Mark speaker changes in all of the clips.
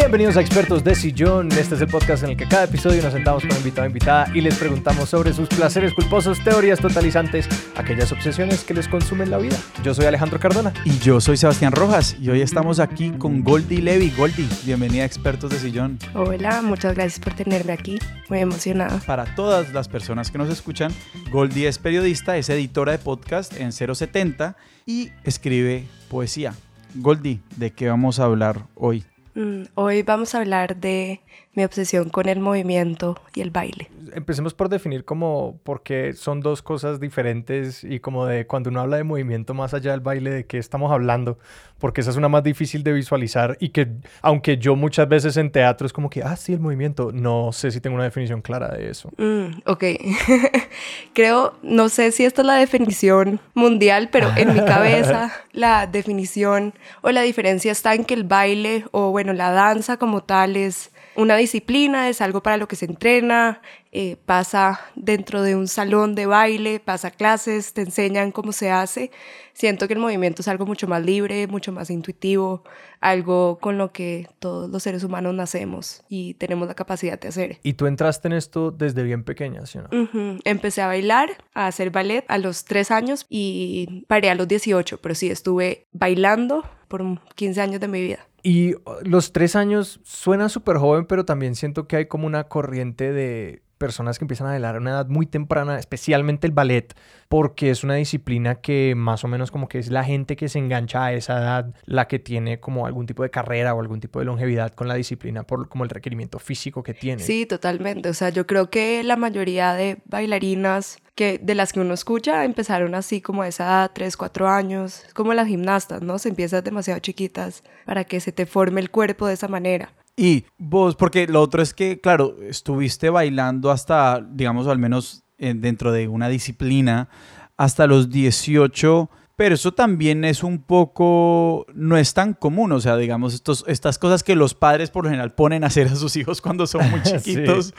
Speaker 1: Bienvenidos a Expertos de Sillón. Este es el podcast en el que cada episodio nos sentamos con un invitado o invitada y les preguntamos sobre sus placeres culposos, teorías totalizantes, aquellas obsesiones que les consumen la vida. Yo soy Alejandro Cardona.
Speaker 2: Y yo soy Sebastián Rojas y hoy estamos aquí con Goldie Levy. Goldie, bienvenida a Expertos de Sillón.
Speaker 3: Hola, muchas gracias por tenerme aquí. Muy emocionada.
Speaker 2: Para todas las personas que nos escuchan, Goldie es periodista, es editora de podcast en 070 y escribe poesía. Goldie, ¿de qué vamos a hablar hoy?
Speaker 3: Mm, hoy vamos a hablar de mi obsesión con el movimiento y el baile.
Speaker 1: Empecemos por definir como, porque son dos cosas diferentes y como de cuando uno habla de movimiento más allá del baile, de qué estamos hablando, porque esa es una más difícil de visualizar y que aunque yo muchas veces en teatro es como que, ah, sí, el movimiento, no sé si tengo una definición clara de eso.
Speaker 3: Mm, ok, creo, no sé si esta es la definición mundial, pero en mi cabeza la definición o la diferencia está en que el baile o bueno, la danza como tal es una disciplina, es algo para lo que se entrena, eh, pasa dentro de un salón de baile, pasa clases, te enseñan cómo se hace. Siento que el movimiento es algo mucho más libre, mucho más intuitivo, algo con lo que todos los seres humanos nacemos y tenemos la capacidad de hacer.
Speaker 1: ¿Y tú entraste en esto desde bien pequeña, sí o
Speaker 3: no? Empecé a bailar, a hacer ballet a los tres años y paré a los 18, pero sí estuve bailando por 15 años de mi vida.
Speaker 1: Y los tres años suena súper joven, pero también siento que hay como una corriente de personas que empiezan a bailar a una edad muy temprana, especialmente el ballet, porque es una disciplina que más o menos como que es la gente que se engancha a esa edad la que tiene como algún tipo de carrera o algún tipo de longevidad con la disciplina por como el requerimiento físico que tiene.
Speaker 3: Sí, totalmente. O sea, yo creo que la mayoría de bailarinas que de las que uno escucha empezaron así como a esa edad, 3, 4 años, como las gimnastas, ¿no? Se empiezan demasiado chiquitas para que se te forme el cuerpo de esa manera.
Speaker 2: Y vos, porque lo otro es que, claro, estuviste bailando hasta, digamos, al menos dentro de una disciplina, hasta los 18 pero eso también es un poco, no es tan común, o sea, digamos, estos, estas cosas que los padres por lo general ponen a hacer a sus hijos cuando son muy chiquitos,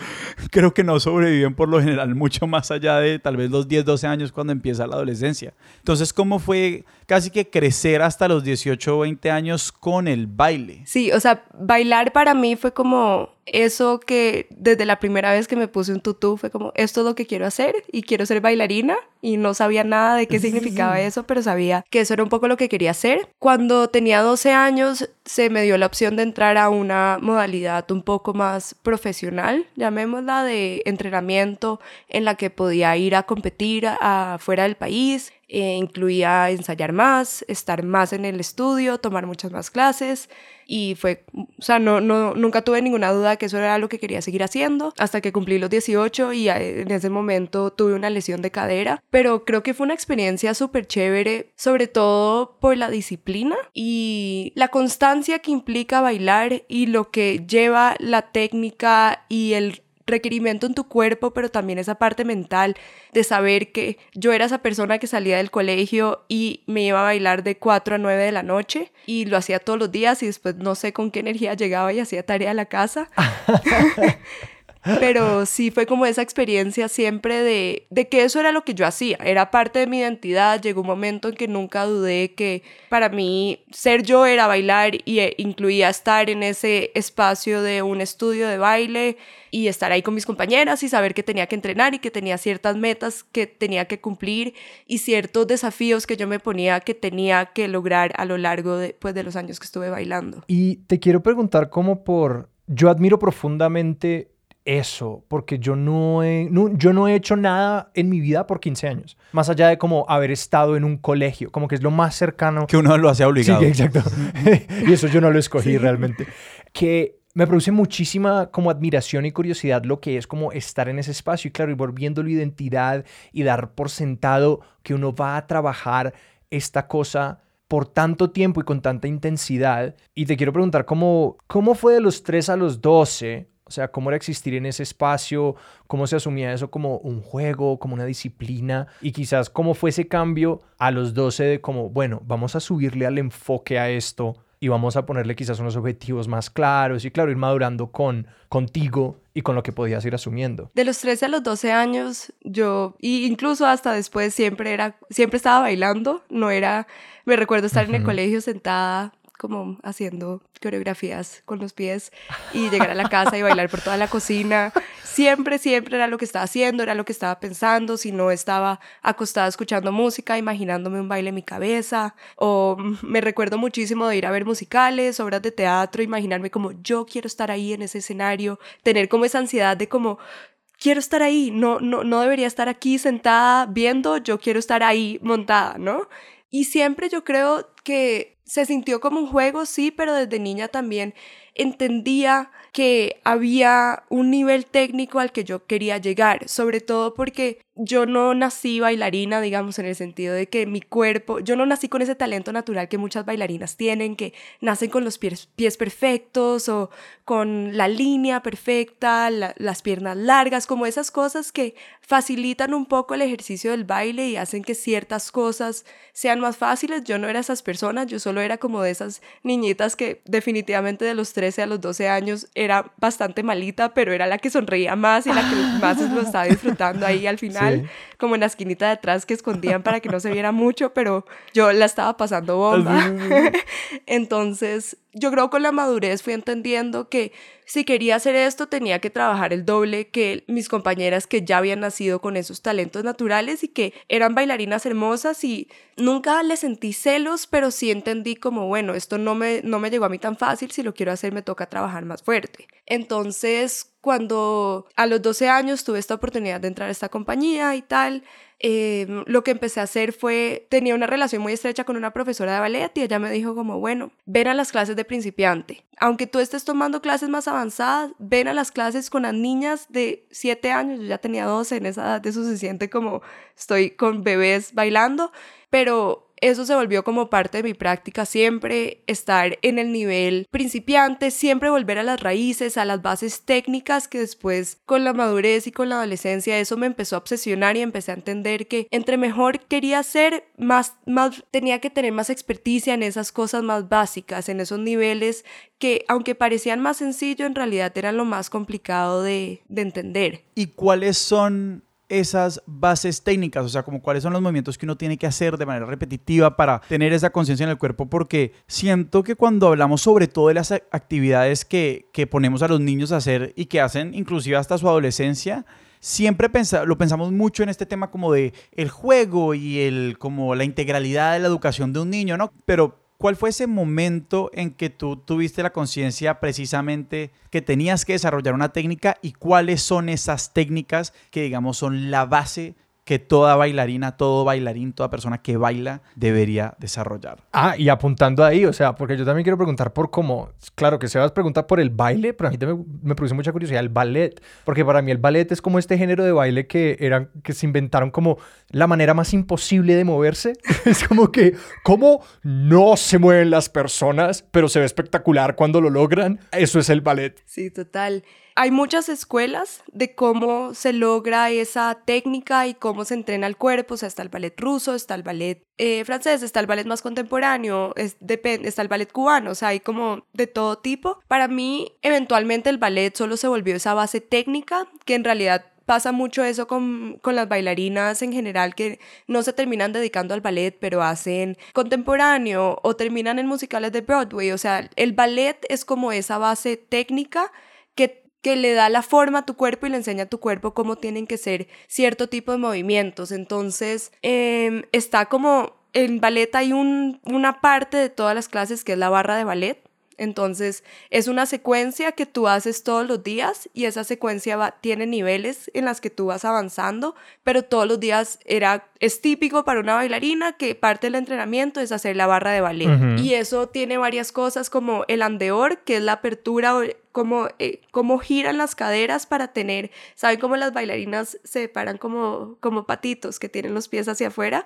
Speaker 2: creo que no sobreviven por lo general mucho más allá de tal vez los 10, 12 años cuando empieza la adolescencia. Entonces, ¿cómo fue casi que crecer hasta los 18 o 20 años con el baile?
Speaker 3: Sí, o sea, bailar para mí fue como eso que desde la primera vez que me puse un tutú fue como, esto es lo que quiero hacer y quiero ser bailarina y no sabía nada de qué significaba eso, pero sabía que eso era un poco lo que quería hacer. Cuando tenía 12 años se me dio la opción de entrar a una modalidad un poco más profesional, llamémosla de entrenamiento, en la que podía ir a competir afuera del país eh, incluía ensayar más, estar más en el estudio, tomar muchas más clases y fue, o sea, no, no, nunca tuve ninguna duda que eso era lo que quería seguir haciendo hasta que cumplí los 18 y en ese momento tuve una lesión de cadera, pero creo que fue una experiencia súper chévere, sobre todo por la disciplina y la constancia que implica bailar y lo que lleva la técnica y el requerimiento en tu cuerpo, pero también esa parte mental de saber que yo era esa persona que salía del colegio y me iba a bailar de 4 a 9 de la noche y lo hacía todos los días y después no sé con qué energía llegaba y hacía tarea a la casa. Pero sí fue como esa experiencia siempre de, de, que eso era lo que yo hacía, era parte de mi identidad. Llegó un momento en que nunca dudé que para mí ser yo era bailar y eh, incluía estar en ese espacio de un estudio de baile y estar ahí con mis compañeras y saber que tenía que entrenar y que tenía ciertas metas que tenía que cumplir y ciertos desafíos que yo me ponía que tenía que lograr a lo largo de, pues, de los años que estuve bailando.
Speaker 1: Y te quiero preguntar cómo por... Yo admiro profundamente eso, porque yo no, he, yo no he hecho nada en mi vida por 15 años, más allá de como haber estado en un colegio, como que es lo más cercano.
Speaker 2: Que uno lo hace obligado.
Speaker 1: Sí, exacto. y eso yo no lo escogí realmente. Que me produce muchísima como admiración y curiosidad lo que es como estar en ese espacio y claro, y volviendo la identidad y dar por sentado que uno va a trabajar esta cosa por tanto tiempo y con tanta intensidad. Y te quiero preguntar, ¿cómo, cómo fue de los 3 a los 12? O sea, cómo era existir en ese espacio, cómo se asumía eso como un juego, como una disciplina y quizás cómo fue ese cambio a los 12 de como, bueno, vamos a subirle al enfoque a esto y vamos a ponerle quizás unos objetivos más claros y claro, ir madurando con contigo y con lo que podías ir asumiendo.
Speaker 3: De los 13 a los 12 años, yo, y incluso hasta después, siempre era, siempre estaba bailando, no era, me recuerdo estar en el colegio sentada como haciendo coreografías con los pies y llegar a la casa y bailar por toda la cocina. Siempre, siempre era lo que estaba haciendo, era lo que estaba pensando. Si no estaba acostada escuchando música, imaginándome un baile en mi cabeza. O me recuerdo muchísimo de ir a ver musicales, obras de teatro, imaginarme como yo quiero estar ahí en ese escenario, tener como esa ansiedad de como quiero estar ahí, no, no, no debería estar aquí sentada viendo, yo quiero estar ahí montada, ¿no? Y siempre yo creo que se sintió como un juego, sí, pero desde niña también entendía que había un nivel técnico al que yo quería llegar, sobre todo porque yo no nací bailarina, digamos, en el sentido de que mi cuerpo, yo no nací con ese talento natural que muchas bailarinas tienen, que nacen con los pies, pies perfectos o con la línea perfecta, las piernas largas, como esas cosas que facilitan un poco el ejercicio del baile y hacen que ciertas cosas sean más fáciles. Yo no era esas personas, yo solo era como de esas niñitas que definitivamente de los 13 a los 12 años era bastante malita, pero era la que sonreía más y la que más lo estaba disfrutando ahí al final, como en la esquinita de atrás que escondían para que no se viera mucho, pero yo la estaba pasando bomba. Entonces, yo creo que con la madurez fui entendiendo que si quería hacer esto tenía que trabajar el doble que mis compañeras que ya habían nacido con esos talentos naturales y que eran bailarinas hermosas y nunca le sentí celos, pero sí entendí como, bueno, esto no me, no me llegó a mí tan fácil, si lo quiero hacer me toca trabajar más fuerte. Entonces, cuando a los 12 años tuve esta oportunidad de entrar a esta compañía y tal, Em, lo que empecé a hacer fue, tenía una relación muy estrecha con una profesora de ballet y ella me dijo como, bueno, ven a las clases de principiante. Aunque tú estés tomando clases más avanzadas, ven a las clases con las niñas de 7 años, yo ya tenía 12 en esa edad, eso se siente como estoy con bebés bailando, pero eso se volvió como parte de mi práctica, siempre estar en el nivel principiante, siempre volver a las raíces, a las bases técnicas que después con la madurez y con la adolescencia eso me empezó a obsesionar y empecé a entender que entre mejor quería ser, más, más tenía que tener más experticia en esas cosas más básicas, en esos niveles que aunque parecían más sencillos, en realidad eran lo más complicado de, de entender.
Speaker 2: ¿Y cuáles son esas bases técnicas, o sea, como cuáles son los movimientos que uno tiene que hacer de manera repetitiva para tener esa conciencia en el cuerpo, porque siento que cuando hablamos sobre todo de las actividades que, que ponemos a los niños a hacer y que hacen inclusive hasta su adolescencia, siempre pensa, lo pensamos mucho en este tema como de el juego y el como la integralidad de la educación de un niño, ¿no? Pero ¿Cuál fue ese momento en que tú tuviste la conciencia precisamente que tenías que desarrollar una técnica y cuáles son esas técnicas que digamos son la base que toda bailarina, todo bailarín, toda persona que baila debería desarrollar.
Speaker 1: Ah, y apuntando ahí, o sea, porque yo también quiero preguntar por cómo, claro que se Sebas pregunta por el baile, pero a mí también me produce mucha curiosidad el ballet, porque para mí el ballet es como este género de baile que, eran, que se inventaron como la manera más imposible de moverse. es como que, ¿cómo no se mueven las personas, pero se ve espectacular cuando lo logran? Eso es el ballet.
Speaker 3: Sí, total hay muchas escuelas de cómo se logra esa técnica y cómo se entrena el cuerpo. O sea, está el ballet ruso, está el ballet eh, francés, está el ballet más contemporáneo, es, está el ballet cubano, o sea, hay como de todo tipo. Para mí, eventualmente el ballet solo se volvió esa base técnica que en realidad pasa mucho eso con, con, las bailarinas en general que no se terminan dedicando al ballet, pero hacen contemporáneo o terminan en musicales de Broadway. O sea, el ballet es como esa base técnica que que le da la forma a tu cuerpo y le enseña a tu cuerpo cómo tienen que ser cierto tipo de movimientos. Entonces, em, está como, en ballet hay un, una parte de todas las clases que es la barra de ballet. Entonces, es una secuencia que tú haces todos los días y esa secuencia va, tiene niveles en las que tú vas avanzando, pero todos los días era, es típico para una bailarina que parte del entrenamiento es hacer la barra de ballet. Y eso tiene varias cosas como el andeor, que es la apertura cómo, eh, cómo giran las caderas para tener, ¿saben cómo las bailarinas se paran como, como patitos que tienen los pies hacia afuera?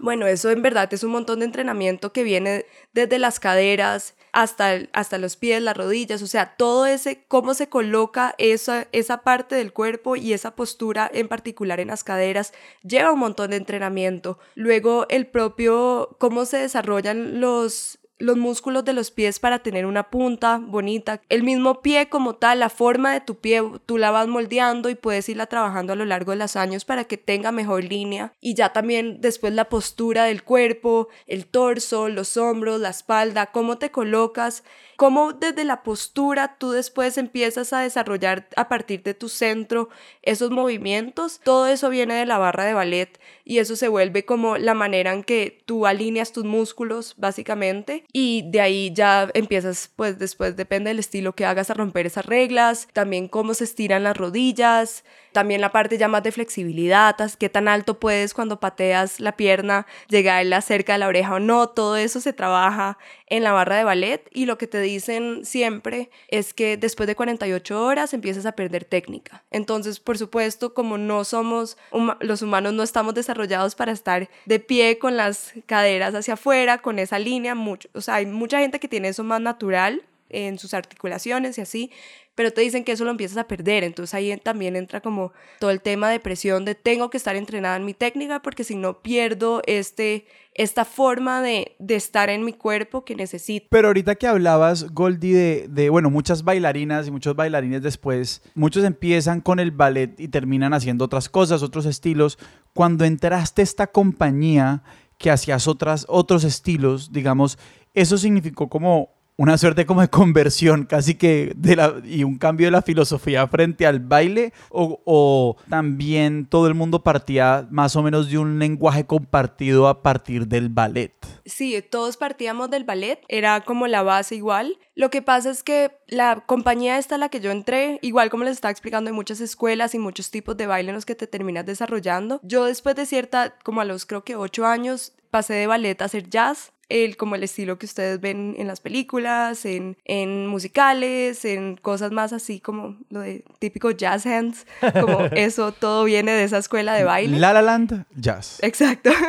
Speaker 3: Bueno, eso en verdad es un montón de entrenamiento que viene desde las caderas hasta, hasta los pies, las rodillas, o sea, todo ese, cómo se coloca esa, esa parte del cuerpo y esa postura en particular en las caderas, lleva un montón de entrenamiento. Luego el propio, cómo se desarrollan los los músculos de los pies para tener una punta bonita. El mismo pie como tal, la forma de tu pie, tú la vas moldeando y puedes irla trabajando a lo largo de los años para que tenga mejor línea. Y ya también después la postura del cuerpo, el torso, los hombros, la espalda, cómo te colocas cómo desde la postura tú después empiezas a desarrollar a partir de tu centro esos movimientos, todo eso viene de la barra de ballet y eso se vuelve como la manera en que tú alineas tus músculos básicamente y de ahí ya empiezas pues después depende del estilo que hagas a romper esas reglas, también cómo se estiran las rodillas, también la parte ya más de flexibilidad, qué tan alto puedes cuando pateas la pierna, llegarla cerca de la oreja o no, todo eso se trabaja en la barra de ballet y lo que te dicen siempre es que después de 48 horas empiezas a perder técnica. Entonces, por supuesto, como no somos, los humanos no estamos desarrollados para estar de pie con las caderas hacia afuera, con esa línea, mucho, o sea, hay mucha gente que tiene eso más natural en sus articulaciones y así, pero te dicen que eso lo empiezas a perder, entonces ahí también entra como todo el tema de presión de tengo que estar entrenada en mi técnica porque si no pierdo este, esta forma de, de estar en mi cuerpo que necesito.
Speaker 2: Pero ahorita que hablabas, Goldie, de, bueno, muchas bailarinas y muchos bailarines después, muchos empiezan con el ballet y terminan haciendo otras cosas, otros estilos. Cuando entraste esta compañía que hacías otras, otros estilos, digamos, eso significó como una suerte como de conversión casi que de la, y un cambio de la filosofía frente al baile o, o, también todo el mundo partía más o menos de un lenguaje compartido a partir del ballet.
Speaker 3: Sí, todos partíamos del ballet, era como la base igual. Lo que pasa es que la compañía esta a la que yo entré, igual como les estaba explicando, hay muchas escuelas y muchos tipos de baile en los que te terminas desarrollando. Yo después de cierta, como a los creo que ocho años, pasé de ballet a hacer jazz el, como el estilo que ustedes ven en las películas, en, en musicales, en cosas más así como lo de típico jazz hands, como eso todo viene de esa escuela de baile.
Speaker 2: La La Land, jazz.
Speaker 3: Exacto.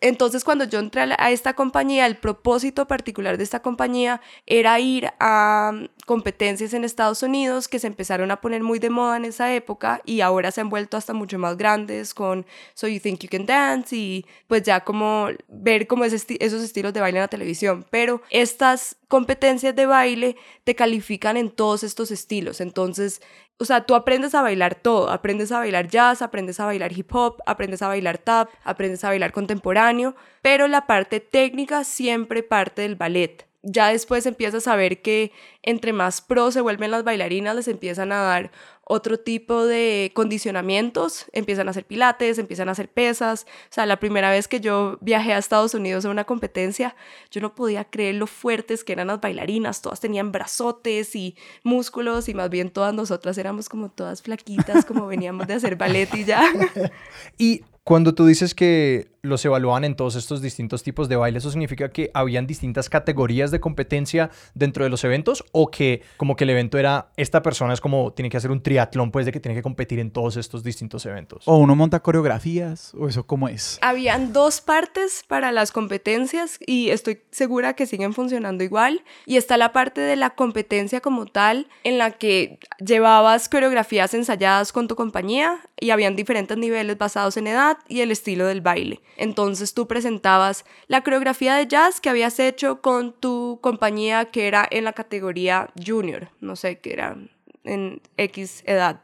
Speaker 3: Entonces, cuando yo entré a esta compañía, el propósito particular de esta compañía era ir a mm, competencias en Estados Unidos que se empezaron a poner muy de moda en esa época y ahora se han vuelto hasta mucho más grandes con So You Think You Can Dance y pues ya como ver como esos estilos de baile en la televisión. Pero estas competencias de baile te califican en todos estos estilos. Entonces, o sea, tú aprendes a bailar todo, aprendes a bailar jazz, aprendes a bailar hip hop, aprendes a bailar tap, aprendes a bailar contemporáneo, pero la parte técnica siempre parte del ballet. Ya después empiezas a ver que entre más pro se vuelven las bailarinas, les empiezan a dar otro tipo de condicionamientos, empiezan a hacer pilates, empiezan a hacer pesas. O sea, la primera vez que yo viajé a Estados Unidos a una competencia, yo no podía creer lo fuertes que eran las bailarinas, todas tenían brazotes y músculos y más bien todas nosotras éramos como todas flaquitas, como veníamos de hacer ballet y ya.
Speaker 1: y cuando tú dices que los evaluaban en todos estos distintos tipos de baile, ¿eso significa que habían distintas categorías de competencia dentro de los eventos o que como que el evento era, esta persona es como, tiene que hacer un triatlón, pues de que tiene que competir en todos estos distintos eventos?
Speaker 2: O uno monta coreografías, o eso cómo es.
Speaker 3: Habían dos partes para las competencias y estoy segura que siguen funcionando igual. Y está la parte de la competencia como tal, en la que llevabas coreografías ensayadas con tu compañía y habían diferentes niveles basados en edad y el estilo del baile. Entonces tú presentabas la coreografía de jazz que habías hecho con tu compañía que era en la categoría junior, no sé, que era en X edad.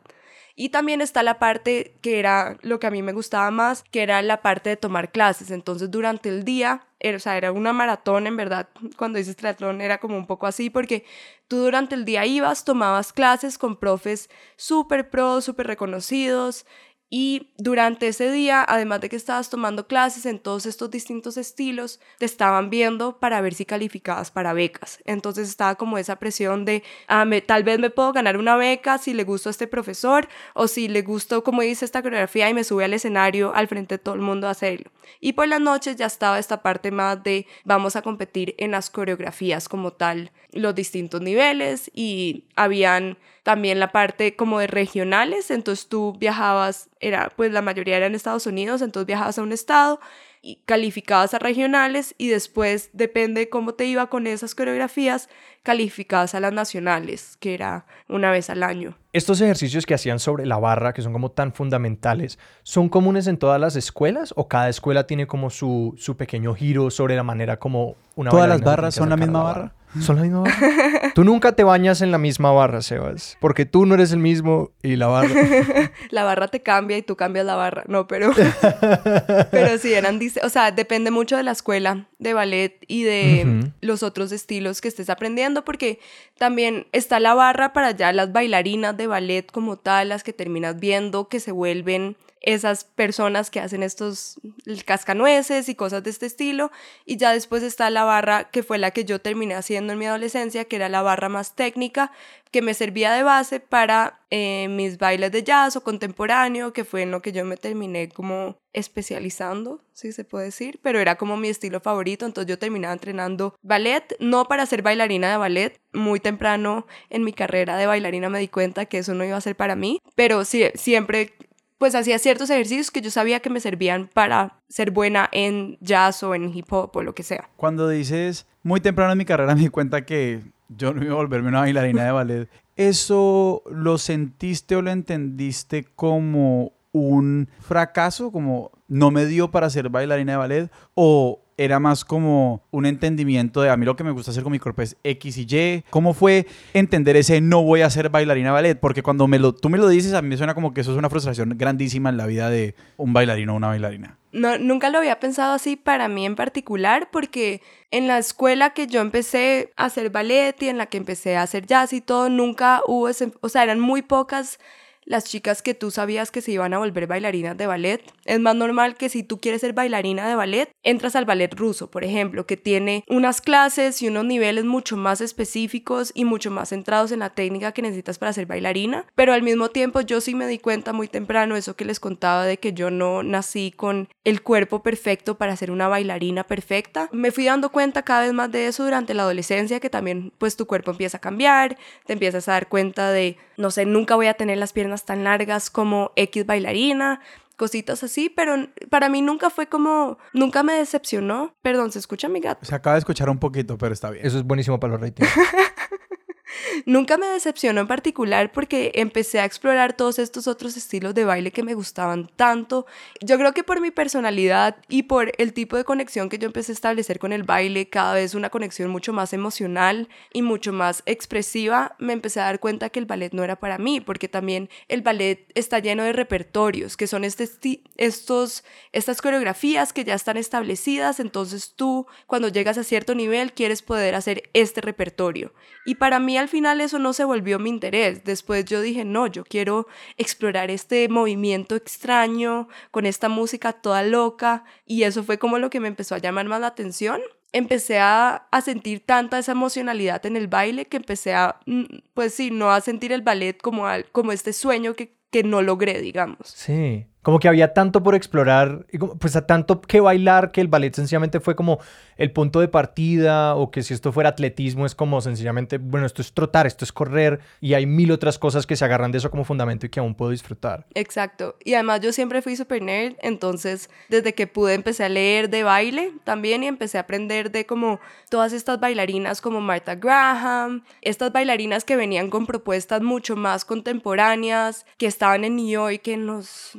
Speaker 3: Y también está la parte que era lo que a mí me gustaba más, que era la parte de tomar clases. Entonces durante el día, era, o sea, era una maratón en verdad. Cuando dices triatlón era como un poco así, porque tú durante el día ibas, tomabas clases con profes súper pro, súper reconocidos y durante ese día, además de que estabas tomando clases en todos estos distintos estilos, te estaban viendo para ver si calificabas para becas. Entonces estaba como esa presión de, ah, tal vez me puedo ganar una beca si le gusto a este profesor o si le gustó como dice esta coreografía y me sube al escenario al frente de todo el mundo a hacerlo. Y por las noches ya estaba esta parte más de vamos a competir en las coreografías como tal, los distintos niveles y habían también la parte como de regionales, entonces tú viajabas, era pues la mayoría era en Estados Unidos, entonces viajabas a un estado y calificabas a regionales y después depende cómo te iba con esas coreografías, calificadas a las nacionales, que era una vez al año.
Speaker 1: Estos ejercicios que hacían sobre la barra, que son como tan fundamentales, ¿son comunes en todas las escuelas o cada escuela tiene como su, su pequeño giro sobre la manera como una
Speaker 2: ¿Todas las barras son la misma barra?
Speaker 1: ¿Son la misma barra? Tú nunca te bañas en la misma barra, Sebas, porque tú no eres el mismo y la barra.
Speaker 3: La barra te cambia y tú cambias la barra. No, pero. pero sí, eran. O sea, depende mucho de la escuela de ballet y de los otros estilos que estés aprendiendo, porque también está la barra para ya las bailarinas de ballet como tal, las que terminas viendo que se vuelven esas personas que hacen estos cascanueces y cosas de este estilo. Y ya después está la barra que fue la que yo terminé haciendo en mi adolescencia, que era la barra más técnica, que me servía de base para eh, mis bailes de jazz o contemporáneo, que fue en lo que yo me terminé como especializando, si se puede decir, pero era como mi estilo favorito, entonces yo terminaba entrenando ballet, no para ser bailarina de ballet, muy temprano en mi carrera de bailarina me di cuenta que eso no iba a ser para mí, pero sí, siempre pues hacía ciertos ejercicios que yo sabía que me servían para ser buena en jazz o en hip hop o lo que sea.
Speaker 2: Cuando dices, muy temprano en mi carrera me di cuenta que yo no iba a volverme una bailarina de ballet, ¿eso lo sentiste o lo entendiste como un fracaso, como no me dio para ser bailarina de ballet? ¿O era más como un entendimiento de a mí lo que me gusta hacer con mi cuerpo es X y Y? ¿Cómo fue entender ese no voy a ser bailarina ballet? Porque cuando me lo, tú me lo dices, a mí me suena como que eso es una frustración grandísima en la vida de un bailarino o una bailarina.
Speaker 3: No, nunca lo había pensado así para mí en particular, porque en la escuela que yo empecé a hacer ballet y en la que empecé a hacer jazz y todo, nunca hubo ese, o sea, eran muy pocas las chicas que tú sabías que se iban a volver bailarinas de ballet. Es más normal que si tú quieres ser bailarina de ballet, entras al ballet ruso, por ejemplo, que tiene unas clases y unos niveles mucho más específicos y mucho más centrados en la técnica que necesitas para ser bailarina. Pero al mismo tiempo yo sí me di cuenta muy temprano, eso que les contaba de que yo no nací con el cuerpo perfecto para ser una bailarina perfecta. Me fui dando cuenta cada vez más de eso durante la adolescencia, que también pues tu cuerpo empieza a cambiar, te empiezas a dar cuenta de, no sé, nunca voy a tener las piernas tan largas como X bailarina, cositas así, pero para mí nunca fue como, nunca me decepcionó. Perdón, ¿se escucha mi gato?
Speaker 2: Se acaba de escuchar un poquito, pero está bien.
Speaker 1: Eso es buenísimo para los ratings.
Speaker 3: Nunca me decepcionó en particular porque empecé a explorar todos estos otros estilos de baile que me gustaban tanto. Yo creo que por mi personalidad y por el tipo de conexión que yo empecé a establecer con el baile, cada vez una conexión mucho más emocional y mucho más expresiva, me empecé a dar cuenta que el ballet no era para mí, porque también el ballet está lleno de repertorios, que son este estos, estas coreografías que ya están establecidas, entonces tú cuando llegas a cierto nivel quieres poder hacer este repertorio. Y para mí al final eso no se volvió mi interés. Después yo dije, no, yo quiero explorar este movimiento extraño con esta música toda loca. Y eso fue como lo que me empezó a llamar más la atención. Empecé a, a sentir tanta esa emocionalidad en el baile que empecé a, mm, pues sí, no a sentir el ballet como, al- como este sueño que, que no logré, digamos.
Speaker 1: Sí. Como que había tanto por explorar, y como- pues a tanto que bailar que el ballet sencillamente fue como el punto de partida o que si esto fuera atletismo es como sencillamente, bueno, esto es trotar, esto es correr y hay mil otras cosas que se agarran de eso como fundamento y que aún puedo disfrutar.
Speaker 3: Exacto. Y además yo siempre fui super nerd, entonces desde que pude empecé a leer de baile también y empecé a aprender de como todas estas bailarinas como Martha Graham, estas bailarinas que venían con propuestas mucho más contemporáneas, que estaban en New York en los,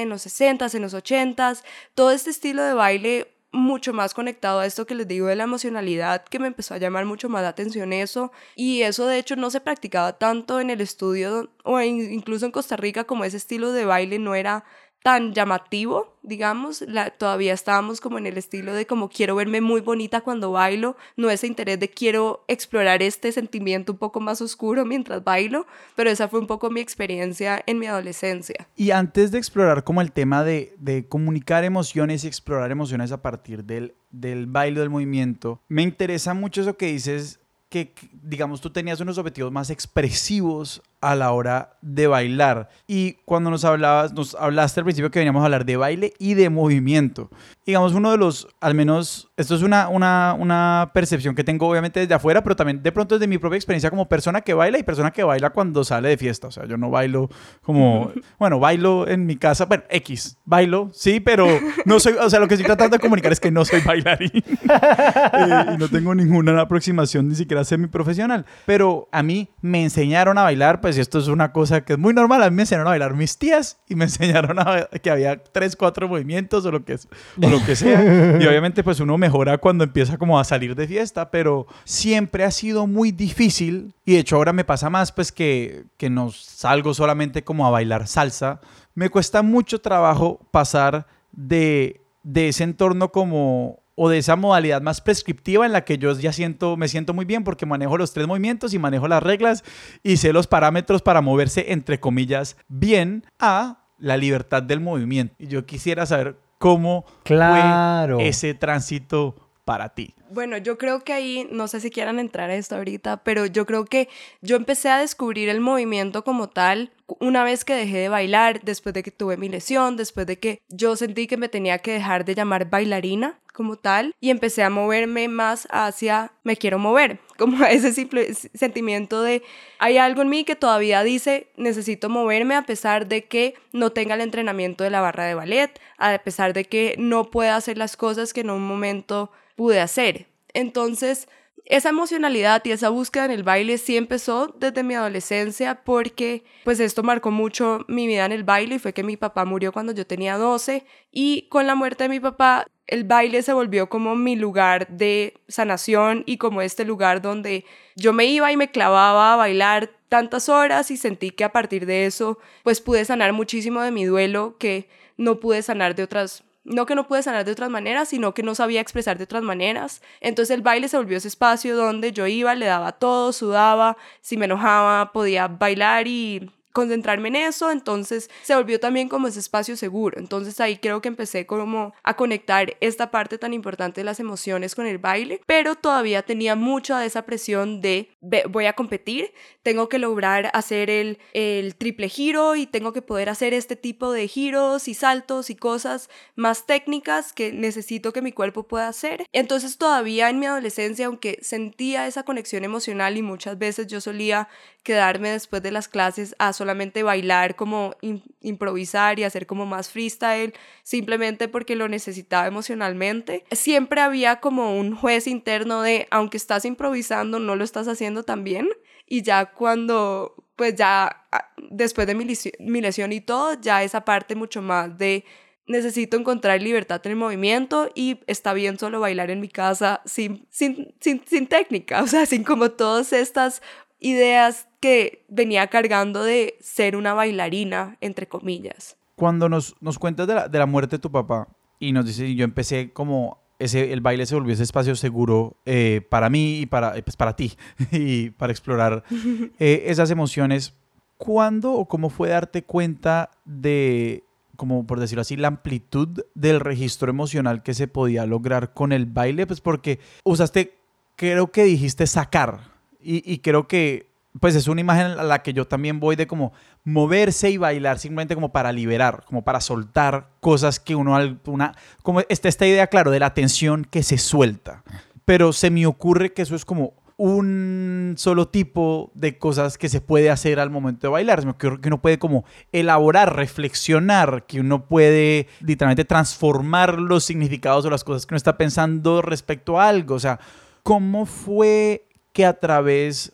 Speaker 3: en los 60s, en los 80s, todo este estilo de baile mucho más conectado a esto que les digo de la emocionalidad, que me empezó a llamar mucho más la atención eso. Y eso de hecho no se practicaba tanto en el estudio o in- incluso en Costa Rica como ese estilo de baile no era tan llamativo, digamos, la, todavía estábamos como en el estilo de como quiero verme muy bonita cuando bailo, no ese interés de quiero explorar este sentimiento un poco más oscuro mientras bailo, pero esa fue un poco mi experiencia en mi adolescencia.
Speaker 2: Y antes de explorar como el tema de, comunicar emociones y explorar emociones a partir del, del baile del movimiento, me interesa mucho eso que dices, que, digamos tú tenías unos objetivos más expresivos a la hora de bailar. Y cuando nos hablabas, nos hablaste al principio que veníamos a hablar de baile y de movimiento. Digamos, uno de los, al menos, esto es una, una, una percepción que tengo obviamente desde afuera, pero también de pronto desde mi propia experiencia como persona que baila y persona que baila cuando sale de fiesta. O sea, yo no bailo como, bueno, bailo en mi casa, bueno, X, bailo, sí, pero no soy, o sea, lo que estoy tratando de comunicar es que no soy bailarín eh, y no tengo ninguna aproximación ni siquiera semi-profesional. Pero a mí me enseñaron a bailar, pues esto es una cosa que es muy normal, a mí me enseñaron a bailar mis tías y me enseñaron a, que había tres, cuatro movimientos o lo que, es, o lo que sea. Y obviamente pues uno mejora cuando empieza como a salir de fiesta, pero siempre ha sido muy difícil y de hecho ahora me pasa más pues que, que no salgo solamente como a bailar salsa. Me cuesta mucho trabajo pasar de, de ese entorno como o de esa modalidad más prescriptiva en la que yo ya siento, me siento muy bien porque manejo los tres movimientos y manejo las reglas y sé los parámetros para moverse entre comillas bien a la libertad del movimiento. Y yo quisiera saber cómo
Speaker 1: claro.
Speaker 2: fue ese tránsito para ti.
Speaker 3: Bueno, yo creo que ahí, no sé si quieran entrar a esto ahorita, pero yo creo que yo empecé a descubrir el movimiento como tal una vez que dejé de bailar, después de que tuve mi lesión, después de que yo sentí que me tenía que dejar de llamar bailarina como tal y empecé a moverme más hacia me quiero mover, como ese simple sentimiento de hay algo en mí que todavía dice necesito moverme a pesar de que no tenga el entrenamiento de la barra de ballet, a pesar de que no pueda hacer las cosas que en un momento pude hacer. Entonces, esa emocionalidad y esa búsqueda en el baile sí empezó desde mi adolescencia porque pues esto marcó mucho mi vida en el baile y fue que mi papá murió cuando yo tenía 12 y con la muerte de mi papá el baile se volvió como mi lugar de sanación y como este lugar donde yo me iba y me clavaba a bailar tantas horas y sentí que a partir de eso pues pude sanar muchísimo de mi duelo que no pude sanar de otras no que no pude sanar de otras maneras, sino que no sabía expresar de otras maneras. Entonces el baile se volvió ese espacio donde yo iba, le daba todo, sudaba, si me enojaba podía bailar y concentrarme en eso, entonces se volvió también como ese espacio seguro. Entonces ahí creo que empecé como a conectar esta parte tan importante de las emociones con el baile, pero todavía tenía mucha de esa presión de voy a competir, tengo que lograr hacer el, el triple giro y tengo que poder hacer este tipo de giros y saltos y cosas más técnicas que necesito que mi cuerpo pueda hacer. Entonces todavía en mi adolescencia, aunque sentía esa conexión emocional y muchas veces yo solía quedarme después de las clases a solamente bailar como improvisar y hacer como más freestyle simplemente porque lo necesitaba emocionalmente. Siempre había como un juez interno de aunque estás improvisando no lo estás haciendo tan bien y ya cuando pues ya ah, después de mi, mi lesión y todo ya esa parte mucho más de necesito encontrar libertad en el movimiento y está bien solo bailar en mi casa sin, sin, sin, sin técnica, o sea, sin como todas estas ideas que venía cargando de ser una bailarina, entre comillas.
Speaker 2: Cuando nos, nos cuentas de la, de la muerte de tu papá y nos dices, yo empecé como ese, el baile se volvió ese espacio seguro eh, para mí y para, pues para ti y para explorar eh, esas emociones. ¿Cuándo o cómo fue darte cuenta de, como por decirlo así, la amplitud del registro emocional que se podía lograr con el baile? Pues porque usaste, creo que dijiste sacar, y, creo que pues es una imagen a la que yo también voy de como moverse y bailar simplemente como para liberar, como para soltar cosas que uno, una, como está esta idea, claro, de la tensión que se suelta. Pero se me ocurre que eso es como un solo tipo de cosas que se puede hacer al momento de bailar. Me ocurre que uno puede como elaborar, reflexionar, que uno puede literalmente transformar los significados o las cosas que uno está pensando respecto a algo. O sea, ¿cómo fue que a través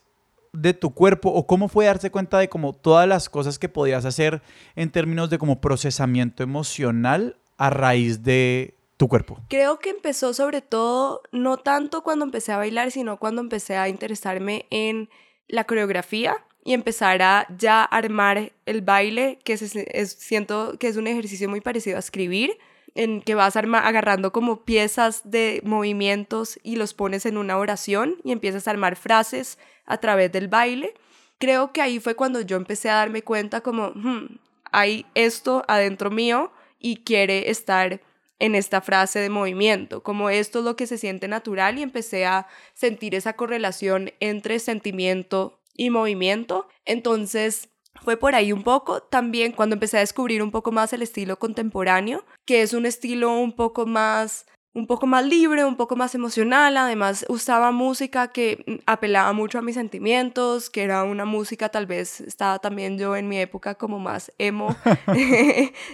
Speaker 2: de tu cuerpo o cómo fue darse cuenta de como todas las cosas que podías hacer en términos de como procesamiento emocional a raíz de tu cuerpo?
Speaker 3: Creo que empezó sobre todo no tanto cuando empecé a bailar, sino cuando empecé a interesarme en la coreografía y empezar a ya armar el baile, que siento que es un ejercicio muy parecido a escribir en que vas agarrando como piezas de movimientos y los pones en una oración y empiezas a armar frases a través del baile. Creo que ahí fue cuando yo empecé a darme cuenta como, hmm, hay esto adentro mío y quiere estar en esta frase de movimiento, como esto es lo que se siente natural y empecé a sentir esa correlación entre sentimiento y movimiento. Entonces, fue por ahí un poco. También cuando empecé a descubrir un poco más el estilo contemporáneo, que es un estilo un poco más un poco más libre, un poco más emocional. Además, usaba música que mm, apelaba mucho a mis sentimientos, que era una música, tal vez estaba también yo en mi época como más emo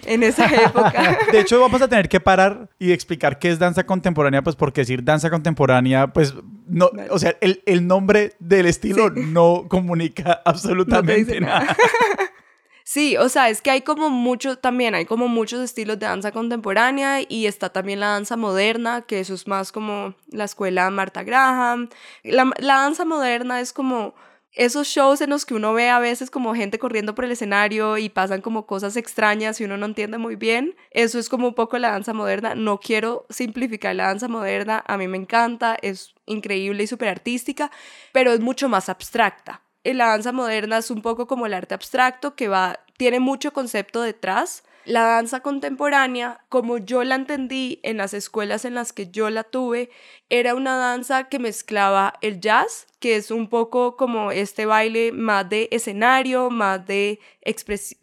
Speaker 3: en esa época.
Speaker 2: De hecho, vamos a tener que parar y explicar qué es danza contemporánea, pues porque decir danza contemporánea, pues no, o sea, el, el nombre del estilo no comunica absolutamente nada.
Speaker 3: Sí, o sea, es que hay como mucho, también hay como muchos estilos de danza contemporánea y está también la danza moderna, que eso es más como la escuela Marta Graham. La, la danza moderna es como esos shows en los que uno ve a veces como gente corriendo por el escenario y pasan como cosas extrañas y uno no entiende muy bien. Eso es como un poco la danza moderna. No quiero simplificar la danza moderna, a mí me encanta, es increíble y súper artística, pero es mucho más abstracta la danza moderna es un poco como el arte abstracto que va, tiene mucho concepto detrás. La danza contemporánea, como yo la entendí en las escuelas en las que yo la tuve, era una danza que mezclaba el jazz, que es un poco como este baile más de escenario, más de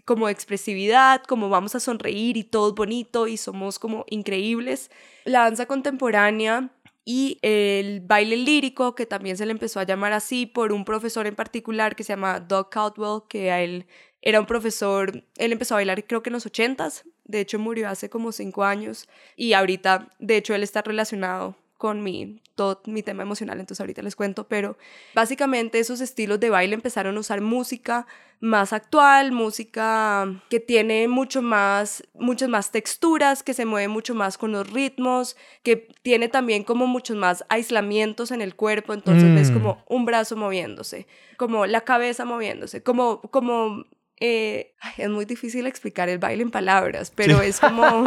Speaker 3: como expresividad, como vamos a sonreír y todo bonito y somos como increíbles. La danza contemporánea y el baile lírico, que también se le empezó a llamar así por un profesor en particular que se llama Doug Caldwell, que a él era un profesor, él empezó a bailar creo que en los ochentas, de hecho murió hace como cinco años y ahorita, de hecho, él está relacionado con mi, todo mi tema emocional, entonces ahorita les cuento, pero básicamente esos estilos de baile empezaron a usar música más actual, música que tiene mucho más, muchas más texturas, que se mueve mucho más con los ritmos, que tiene también como muchos más aislamientos en el cuerpo, entonces ves mm. como un brazo moviéndose, como la cabeza moviéndose, como, como eh, es muy difícil explicar el baile en palabras, pero es como...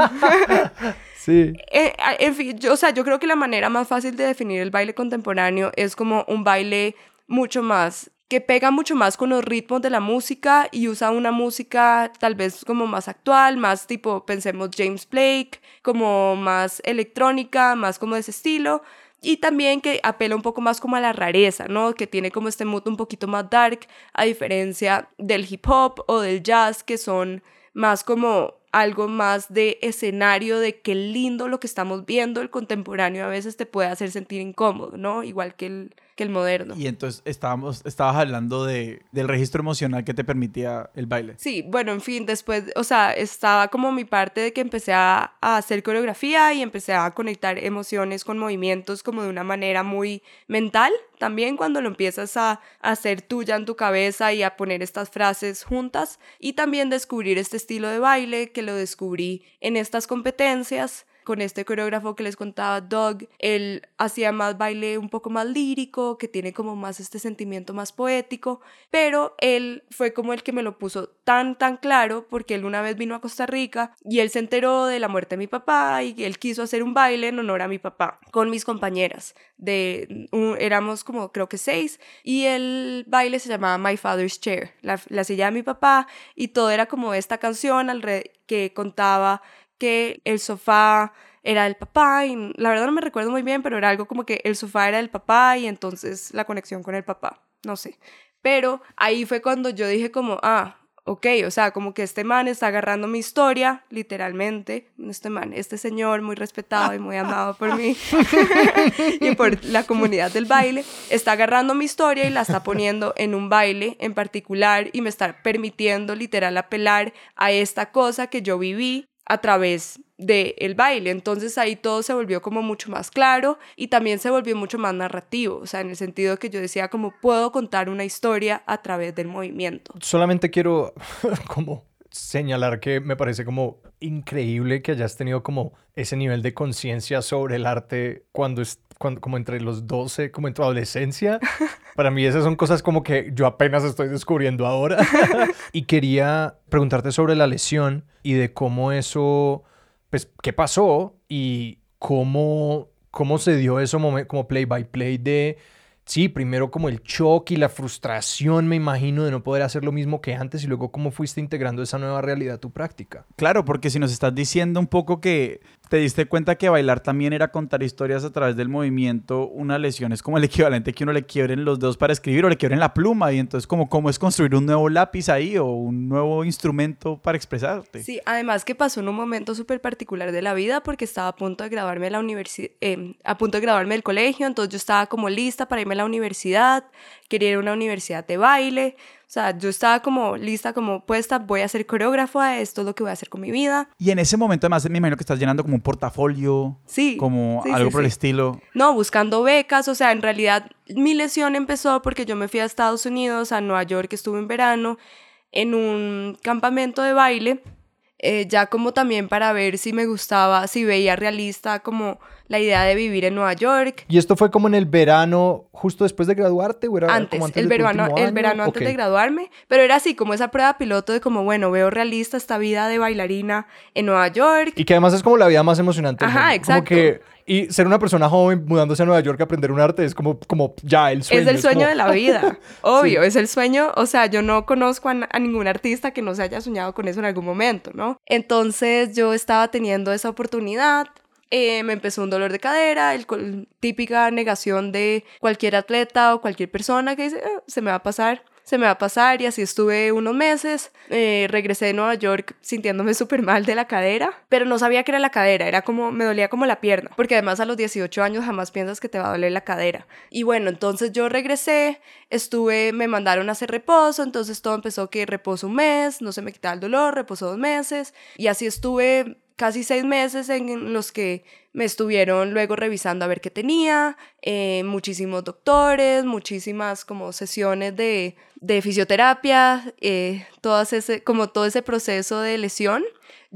Speaker 3: sí. Eh, en fin, yo, o sea, yo creo que la manera más fácil de definir el baile contemporáneo es como un baile mucho más que pega mucho más con los ritmos de la música y usa una música tal vez como más actual, más tipo, pensemos James Blake, como más electrónica, más como de ese estilo, y también que apela un poco más como a la rareza, ¿no? Que tiene como este mood un poquito más dark, a diferencia del hip hop o del jazz, que son más como algo más de escenario, de qué lindo lo que estamos viendo, el contemporáneo a veces te puede hacer sentir incómodo, ¿no? Igual que el, que el moderno.
Speaker 2: Y entonces estábamos, estabas hablando de, del registro emocional que te permitía el baile.
Speaker 3: Sí, bueno, en fin, después, o sea, estaba como mi parte de que empecé a, a hacer coreografía y empecé a conectar emociones con movimientos como de una manera muy mental. También cuando lo empiezas a, a hacer tuya en tu cabeza y a poner estas frases juntas. Y también descubrir este estilo de baile que lo descubrí en estas competencias con este coreógrafo que les contaba, Doug, él hacía más baile un poco más lírico, que tiene como más este sentimiento más poético, pero él fue como el que me lo puso tan, tan claro, porque él una vez vino a Costa Rica y él se enteró de la muerte de mi papá y él quiso hacer un baile en honor a mi papá con mis compañeras. De, éramos como creo que seis y el baile se llamaba My Father's Chair, la, la silla de mi papá y todo era como esta canción que contaba el sofá era el papá y la verdad no me recuerdo muy bien, pero era algo como que el sofá era el papá y entonces la conexión con el papá, no sé. Pero ahí fue cuando yo dije como, ah, ok, o sea, como que este man está agarrando mi historia, literalmente, este man, este señor muy respetado y muy amado por mí y por la comunidad del baile, está agarrando mi historia y la está poniendo en un baile en particular y me está permitiendo literal apelar a esta cosa que yo viví a través del el baile. Entonces ahí todo se volvió como mucho más claro y también se volvió mucho más narrativo, o sea, en el sentido que yo decía como puedo contar una historia a través del movimiento.
Speaker 1: Solamente quiero como señalar que me parece como increíble que hayas tenido como ese nivel de conciencia sobre el arte cuando es cuando, como entre los 12, como en tu adolescencia. Para mí esas son cosas como que yo apenas estoy descubriendo ahora. y quería preguntarte sobre la lesión y de cómo eso, pues, qué pasó y cómo, cómo se dio eso como play by play de sí, primero como el shock y la frustración, me imagino, de no poder hacer lo mismo que antes y luego cómo fuiste integrando esa nueva realidad a tu práctica.
Speaker 2: Claro, porque si nos estás diciendo un poco que te diste cuenta que bailar también era contar historias a través del movimiento. Una lesión es como el equivalente que uno le quiebren los dedos para escribir o le quiebren la pluma. Y entonces, como, ¿cómo es construir un nuevo lápiz ahí o un nuevo instrumento para expresarte?
Speaker 3: Sí, además que pasó en un momento súper particular de la vida porque estaba a punto de graduarme de la eh, a punto de graduarme del colegio. Entonces yo estaba como lista para irme a la universidad. Quería ir a una universidad de baile. O sea, yo estaba como lista, como puesta, voy a ser coreógrafa, esto es lo que voy a hacer con mi vida.
Speaker 2: Y en ese momento, además, me imagino que estás llenando como un portafolio.
Speaker 3: Sí.
Speaker 2: Como
Speaker 3: sí,
Speaker 2: algo
Speaker 3: sí,
Speaker 2: por el
Speaker 3: sí.
Speaker 2: estilo.
Speaker 3: No, buscando becas, o sea, en realidad mi lesión empezó porque yo me fui a Estados Unidos, a Nueva York, estuve en verano, en un campamento de baile, eh, ya como también para ver si me gustaba, si veía realista como la idea de vivir en Nueva York.
Speaker 1: ¿Y esto fue como en el verano, justo después de graduarte? ¿O era
Speaker 3: Antes,
Speaker 1: como
Speaker 3: el,
Speaker 1: de
Speaker 3: verano, el
Speaker 1: año?
Speaker 3: verano antes de graduarme, pero era así como esa prueba piloto de como, bueno, veo realista esta vida de bailarina en Nueva York.
Speaker 1: Y que además es como la vida más emocionante.
Speaker 3: Ajá.
Speaker 1: Como
Speaker 3: exacto.
Speaker 1: que, y ser una persona joven mudándose a Nueva York a aprender un arte es como, como ya el sueño.
Speaker 3: es el sueño
Speaker 1: como-
Speaker 3: de la vida, obvio, es el sueño, o sea, yo no conozco a, a ningún artista que no se haya soñado con eso en algún momento, ¿no? Entonces yo estaba teniendo esa oportunidad, eh, me empezó un dolor de cadera, el, típica negación de cualquier atleta o cualquier persona que dice, "Ah, se me va a pasar. Se me va a pasar y así estuve unos meses. Eh, regresé de Nueva York sintiéndome súper mal de la cadera, pero no sabía que era la cadera, era como, me dolía como la pierna, porque además a los 18 años jamás piensas que te va a doler la cadera. Y bueno, entonces yo regresé, estuve, me mandaron a hacer reposo, entonces todo empezó que reposo un mes, no se me quitaba el dolor, reposo dos meses, y así estuve casi seis meses en los que me estuvieron luego revisando a ver qué tenía, eh, muchísimos doctores, muchísimas como sesiones de, de fisioterapia, eh, todas ese, como todo ese proceso de lesión.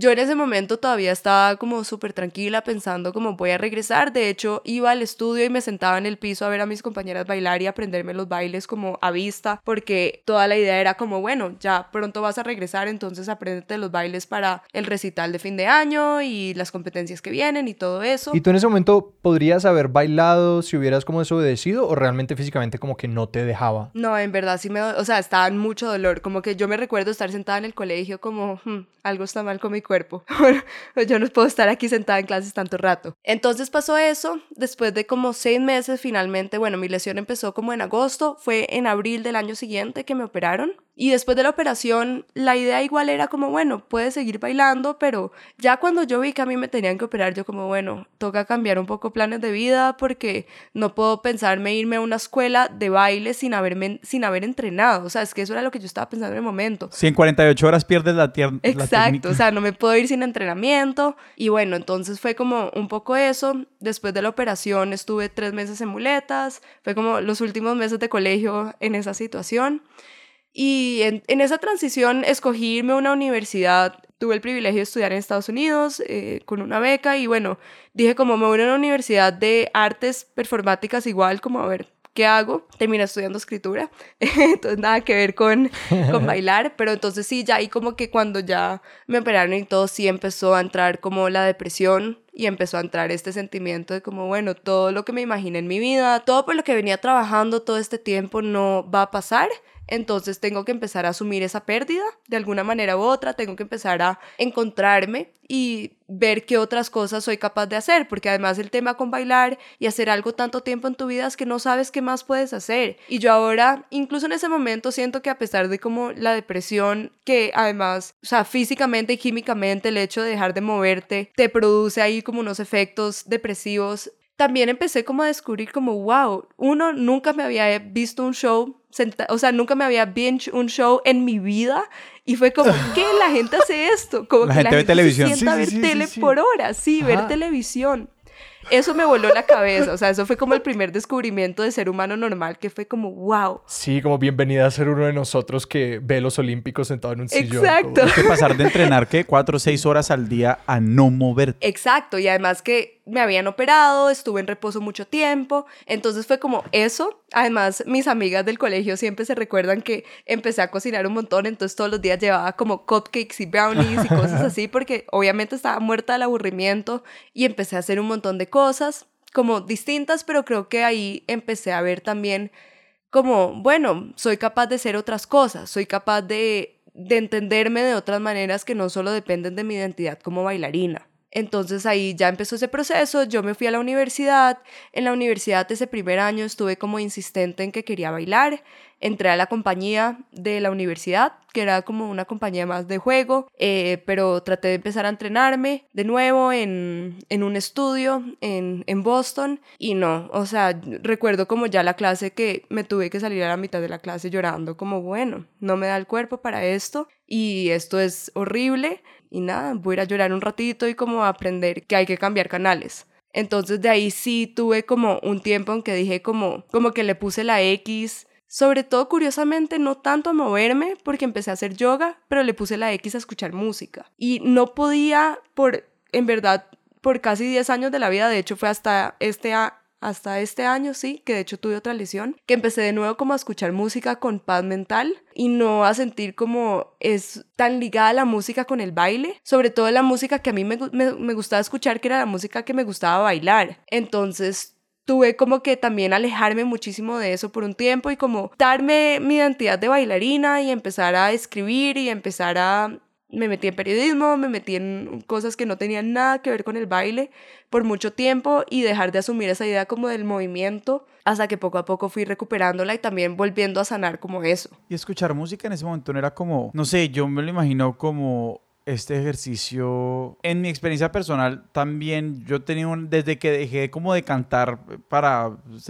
Speaker 3: Yo en ese momento todavía estaba como súper tranquila pensando como voy a regresar. De hecho, iba al estudio y me sentaba en el piso a ver a mis compañeras bailar y aprenderme los bailes como a vista, porque toda la idea era como, bueno, ya pronto vas a regresar, entonces apréndete los bailes para el recital de fin de año y las competencias que vienen y todo eso.
Speaker 1: ¿Y tú en ese momento podrías haber bailado si hubieras como desobedecido o realmente físicamente como que no te dejaba?
Speaker 3: No, en verdad sí me, o sea, estaba en mucho dolor, como que yo me recuerdo estar sentada en el colegio como, "Hmm, algo está mal con mi cuerpo, yo no puedo estar aquí sentada en clases tanto rato. Entonces pasó eso, después de como seis meses finalmente, bueno, mi lesión empezó como en agosto, fue en abril del año siguiente que me operaron. Y después de la operación, la idea igual era como, bueno, puedes seguir bailando, pero ya cuando yo vi que a mí me tenían que operar, yo como, bueno, toca cambiar un poco planes de vida porque no puedo pensarme irme a una escuela de baile sin haberme, sin haber entrenado. O sea, es que eso era lo que yo estaba pensando en el momento.
Speaker 2: Si en 48 horas pierdes la, tier- la
Speaker 3: Exacto,
Speaker 2: técnica.
Speaker 3: o sea, no me puedo ir sin entrenamiento. Y bueno, entonces fue como un poco eso. Después de la operación estuve tres meses en muletas. Fue como los últimos meses de colegio en esa situación. Y en, esa transición escogí irme a una universidad. Tuve el privilegio de estudiar en Estados Unidos eh, con una beca y bueno, dije como me voy a una universidad de artes performáticas igual, como a ver qué hago. Terminé estudiando escritura, entonces nada que ver con, con bailar, pero entonces sí, ya ahí como que cuando ya me operaron y todo, sí empezó a entrar como la depresión y empezó a entrar este sentimiento de como, bueno, todo lo que me imaginé en mi vida, todo por lo que venía trabajando todo este tiempo no va a pasar. Entonces tengo que empezar a asumir esa pérdida de alguna manera u otra, tengo que empezar a encontrarme y ver qué otras cosas soy capaz de hacer, porque además el tema con bailar y hacer algo tanto tiempo en tu vida es que no sabes qué más puedes hacer. Y yo ahora, incluso en ese momento, siento que a pesar de como la depresión, que además, o sea, físicamente y químicamente el hecho de dejar de moverte te produce ahí como unos efectos depresivos, también empecé como a descubrir como, wow, uno, nunca me había visto un show, senta- o sea, nunca me había binge un show en mi vida y fue como, ¿qué? La gente hace esto, como
Speaker 2: La
Speaker 3: que
Speaker 2: gente ve
Speaker 3: se
Speaker 2: televisión.
Speaker 3: sienta a
Speaker 1: Sí,
Speaker 3: ver
Speaker 1: sí, sí,
Speaker 3: tele
Speaker 1: sí, sí.
Speaker 3: por horas, sí, ver televisión. Eso me voló la cabeza, o sea, eso fue como el primer descubrimiento de ser humano normal, que fue como, wow.
Speaker 1: Sí, como bienvenida a ser uno de nosotros que ve los olímpicos sentado en un sillón.
Speaker 3: Exacto.
Speaker 1: como-
Speaker 2: Es que pasar de entrenar que 4 o 6 horas al día a no moverte.
Speaker 3: Exacto, y además que me habían operado, estuve en reposo mucho tiempo, entonces fue como eso. Además, mis amigas del colegio siempre se recuerdan que empecé a cocinar un montón, entonces todos los días llevaba como cupcakes y brownies y cosas así, porque obviamente estaba muerta del aburrimiento y empecé a hacer un montón de cosas como distintas, pero creo que ahí empecé a ver también como, bueno, soy capaz de hacer otras cosas, soy capaz de, de entenderme de otras maneras que no solo dependen de mi identidad como bailarina. Entonces ahí ya empezó ese proceso, yo me fui a la universidad, en la universidad ese primer año estuve como insistente en que quería bailar, entré a la compañía de la universidad, que era como una compañía más de juego, eh, pero traté de empezar a entrenarme de nuevo en, en un estudio en, en, Boston y no, o sea, recuerdo como ya la clase que me tuve que salir a la mitad de la clase llorando, como bueno, no me da el cuerpo para esto y esto es horrible y nada, voy a ir a llorar un ratito y como aprender que hay que cambiar canales. Entonces de ahí sí tuve como un tiempo en que dije como, como que le puse la X sobre todo, curiosamente, no tanto a moverme, porque empecé a hacer yoga, pero le puse la X a escuchar música. Y no podía, por, en verdad, por casi 10 años de la vida, de hecho fue hasta este, hasta este año, sí, que de hecho tuve otra lesión, que empecé de nuevo como a escuchar música con paz mental y no a sentir como es tan ligada la música con el baile, sobre todo la música que a mí me, me gustaba escuchar, que era la música que me gustaba bailar. Entonces tuve como que también alejarme muchísimo de eso por un tiempo y como darme mi identidad de bailarina y empezar a escribir y empezar a... Me metí en periodismo, me metí en cosas que no tenían nada que ver con el baile por mucho tiempo y dejar de asumir esa idea como del movimiento hasta que poco a poco fui recuperándola y también volviendo a sanar como eso.
Speaker 2: Y escuchar música en ese momento no era como, no sé, yo me lo imagino como este ejercicio, en mi experiencia personal, también yo tenía un, desde que dejé como de cantar para, pues,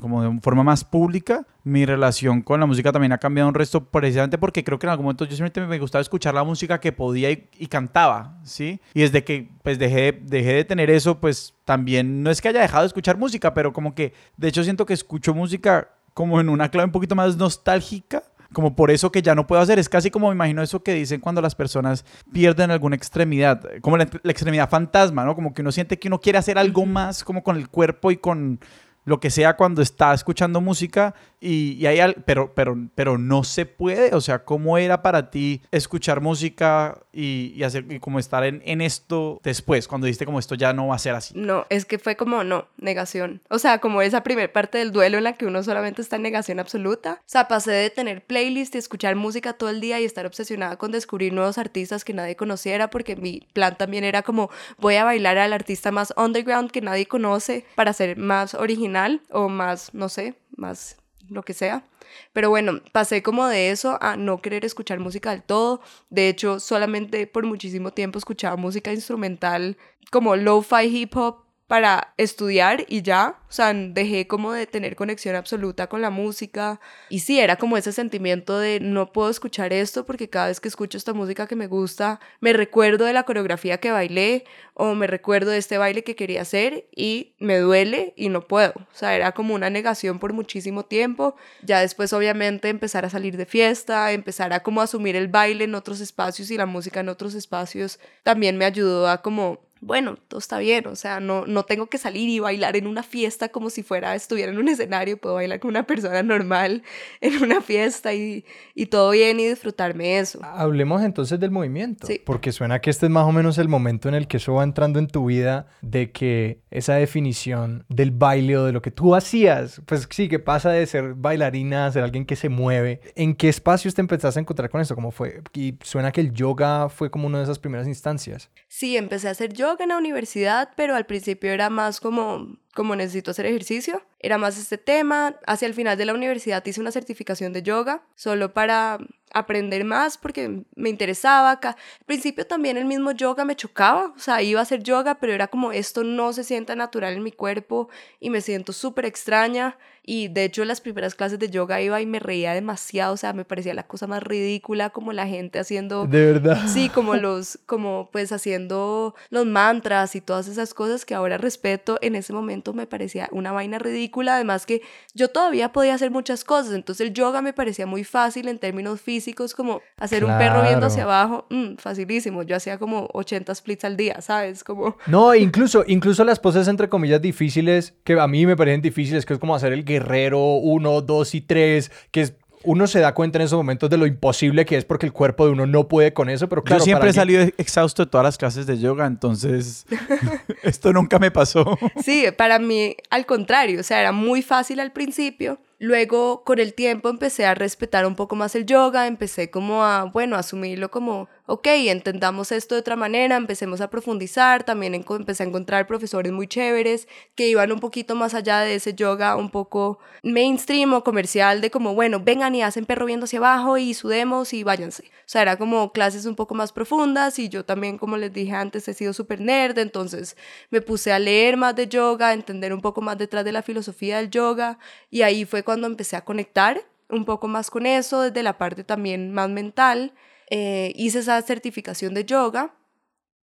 Speaker 2: como de forma más pública, mi relación con la música también ha cambiado un resto, precisamente porque creo que en algún momento yo siempre me gustaba escuchar la música que podía y, y cantaba, ¿sí? Y desde que pues dejé, dejé de tener eso, pues también, no es que haya dejado de escuchar música, pero como que, de hecho siento que escucho música como en una clave un poquito más nostálgica como por eso que ya no puedo hacer. Es casi como me imagino eso que dicen cuando las personas pierden alguna extremidad, como la, la, extremidad fantasma, ¿no? Como que uno siente que uno quiere hacer algo más como con el cuerpo y con lo que sea cuando está escuchando música y, y hay pero, pero, pero no se puede, o sea, ¿cómo era para ti escuchar música y, y hacer y como estar en, en, esto después, cuando dijiste como esto ya no va a ser así?
Speaker 3: No, es que fue como no, negación, o sea, como esa primera parte del duelo en la que uno solamente está en negación absoluta, o sea, pasé de tener playlist y escuchar música todo el día y estar obsesionada con descubrir nuevos artistas que nadie conociera, porque mi plan también era como voy a bailar al artista más underground que nadie conoce para ser más original o más, no sé, más lo que sea. Pero bueno, pasé como de eso a no querer escuchar música del todo. De hecho, solamente por muchísimo tiempo escuchaba música instrumental como lo-fi hip hop para estudiar y ya, o sea, dejé como de tener conexión absoluta con la música. Y sí, era como ese sentimiento de no puedo escuchar esto porque cada vez que escucho esta música que me gusta, me recuerdo de la coreografía que bailé o me recuerdo de este baile que quería hacer y me duele y no puedo, o sea, era como una negación por muchísimo tiempo, ya después obviamente empezar a salir de fiesta, empezar a como asumir el baile en otros espacios y la música en otros espacios, también me ayudó a como bueno, todo está bien, o sea, no, no tengo que salir y bailar en una fiesta como si fuera, estuviera en un escenario, puedo bailar con una persona normal en una fiesta y, y todo bien y disfrutarme eso.
Speaker 1: Hablemos entonces del movimiento, porque suena que este es más o menos el momento en el que eso va entrando en tu vida, de que esa definición del baile o de lo que tú hacías, pues sí, que pasa de ser bailarina a ser alguien que se mueve. ¿En qué espacios te empezaste a encontrar con eso? ¿Cómo fue? Y suena que el yoga fue como una de esas primeras instancias.
Speaker 3: Sí, empecé a hacer yoga en la universidad, pero al principio era más como, como necesito hacer ejercicio. Era más este tema. Hacia el final de la universidad hice una certificación de yoga, solo para aprender más porque me interesaba. Al principio también el mismo yoga me chocaba, o sea, iba a hacer yoga, pero era como esto no se sienta natural en mi cuerpo y me siento súper extraña. Y de hecho, las primeras clases de yoga iba y me reía demasiado, o sea, me parecía la cosa más ridícula, como la gente haciendo.
Speaker 1: De verdad.
Speaker 3: Sí, como los, como pues haciendo los mantras y todas esas cosas que ahora respeto. En ese momento me parecía una vaina ridícula, además que yo todavía podía hacer muchas cosas, entonces el yoga me parecía muy fácil en términos físicos, como hacer un perro viendo hacia abajo, mm, facilísimo. Yo hacía como 80 splits al día, ¿sabes? Como.
Speaker 1: No, incluso, incluso las poses entre comillas difíciles, que a mí me parecen difíciles, que es como hacer el guerrero 1, 2 y 3, que es uno se da cuenta en esos momentos de lo imposible que es porque el cuerpo de uno no puede con eso, pero claro.
Speaker 2: Yo siempre he salido exhausto de todas las clases de yoga, entonces esto nunca me pasó.
Speaker 3: Sí, para mí al contrario, o sea, era muy fácil al principio. Luego, con el tiempo, empecé a respetar un poco más el yoga, empecé como a, bueno, asumirlo como ok, entendamos esto de otra manera, empecemos a profundizar, también empecé a encontrar profesores muy chéveres que iban un poquito más allá de ese yoga un poco mainstream o comercial de como, bueno, vengan y hacen perro viendo hacia abajo y sudemos y váyanse. O sea, era como clases un poco más profundas y yo también, como les dije antes, he sido súper nerd, entonces me puse a leer más de yoga, a entender un poco más detrás de la filosofía del yoga y ahí fue cuando empecé a conectar un poco más con eso, desde la parte también más mental eh, hice esa certificación de yoga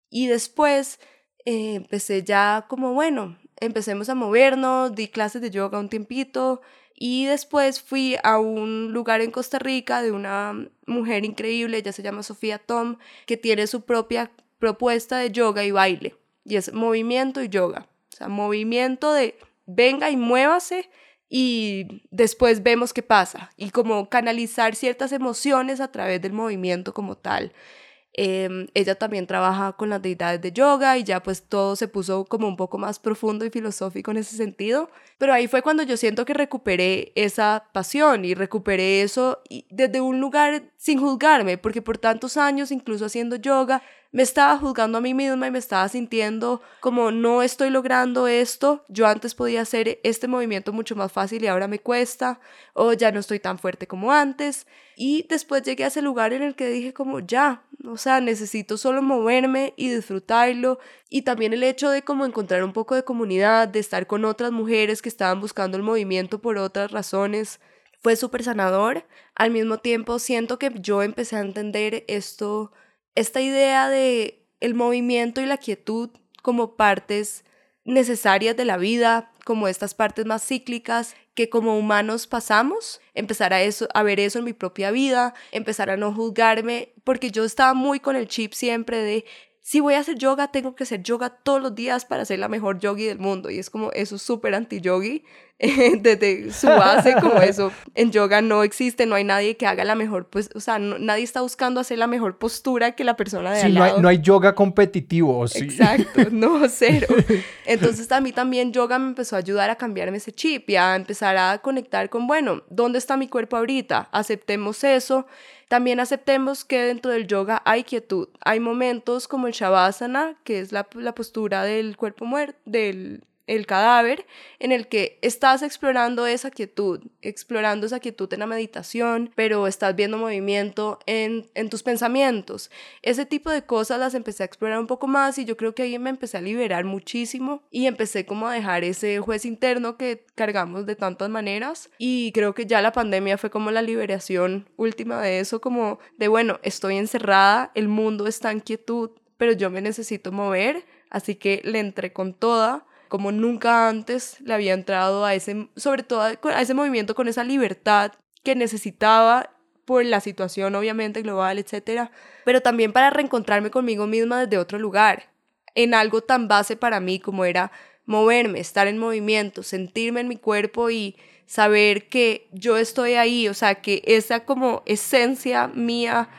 Speaker 3: y después eh, empecé ya como, bueno, empecemos a movernos, di clases de yoga un tiempito y después fui a un lugar en Costa Rica de una mujer increíble, ella se llama Sofía Tom, que tiene su propia propuesta de yoga y baile y es movimiento y yoga. O sea, movimiento de venga y muévase y después vemos qué pasa y como canalizar ciertas emociones a través del movimiento como tal. Em, ella también trabaja con las deidades de yoga y ya pues todo se puso como un poco más profundo y filosófico en ese sentido. Pero ahí fue cuando yo siento que recuperé esa pasión y recuperé eso desde un lugar sin juzgarme, porque por tantos años, incluso haciendo yoga, me estaba juzgando a mí misma y me estaba sintiendo como no estoy logrando esto, yo antes podía hacer este movimiento mucho más fácil y ahora me cuesta, o ya no estoy tan fuerte como antes. Y después llegué a ese lugar en el que dije como ya, o sea, necesito solo moverme y disfrutarlo. Y también el hecho de como encontrar un poco de comunidad, de estar con otras mujeres que estaban buscando el movimiento por otras razones, fue súper sanador. Al mismo tiempo siento que yo empecé a entender esto esta idea de el movimiento y la quietud como partes necesarias de la vida, como estas partes más cíclicas que como humanos pasamos, empezar a, eso, a ver eso en mi propia vida, empezar a no juzgarme, porque yo estaba muy con el chip siempre de si voy a hacer yoga, tengo que hacer yoga todos los días para ser la mejor yogi del mundo. Y es como eso es súper anti-yogi desde su base, como eso. En yoga no existe, no hay nadie que haga la mejor, pues, o sea, nadie está buscando hacer la mejor postura que la persona de
Speaker 1: sí, No hay, no hay yoga competitivo, sí.
Speaker 3: Exacto, no, cero. Entonces a mí también yoga me empezó a ayudar a cambiarme ese chip y a empezar a conectar con, bueno, ¿dónde está mi cuerpo ahorita? Aceptemos eso también aceptemos que dentro del yoga hay quietud. Hay momentos como el Shavasana, que es la, la postura del cuerpo muerto, del el cadáver, en el que estás explorando esa quietud, explorando esa quietud en la meditación, pero estás viendo movimiento en, en tus pensamientos. Ese tipo de cosas las empecé a explorar un poco más y yo creo que ahí me empecé a liberar muchísimo y empecé como a dejar ese juez interno que cargamos de tantas maneras y creo que ya la pandemia fue como la liberación última de eso, como de bueno, estoy encerrada, el mundo está en quietud, pero yo me necesito mover, así que le entré con toda como nunca antes le había entrado a ese, sobre todo a ese movimiento con esa libertad que necesitaba por la situación obviamente global, etcétera, pero también para reencontrarme conmigo misma desde otro lugar, en algo tan base para mí como era moverme, estar en movimiento, sentirme en mi cuerpo y saber que yo estoy ahí, o sea, que esa como esencia mía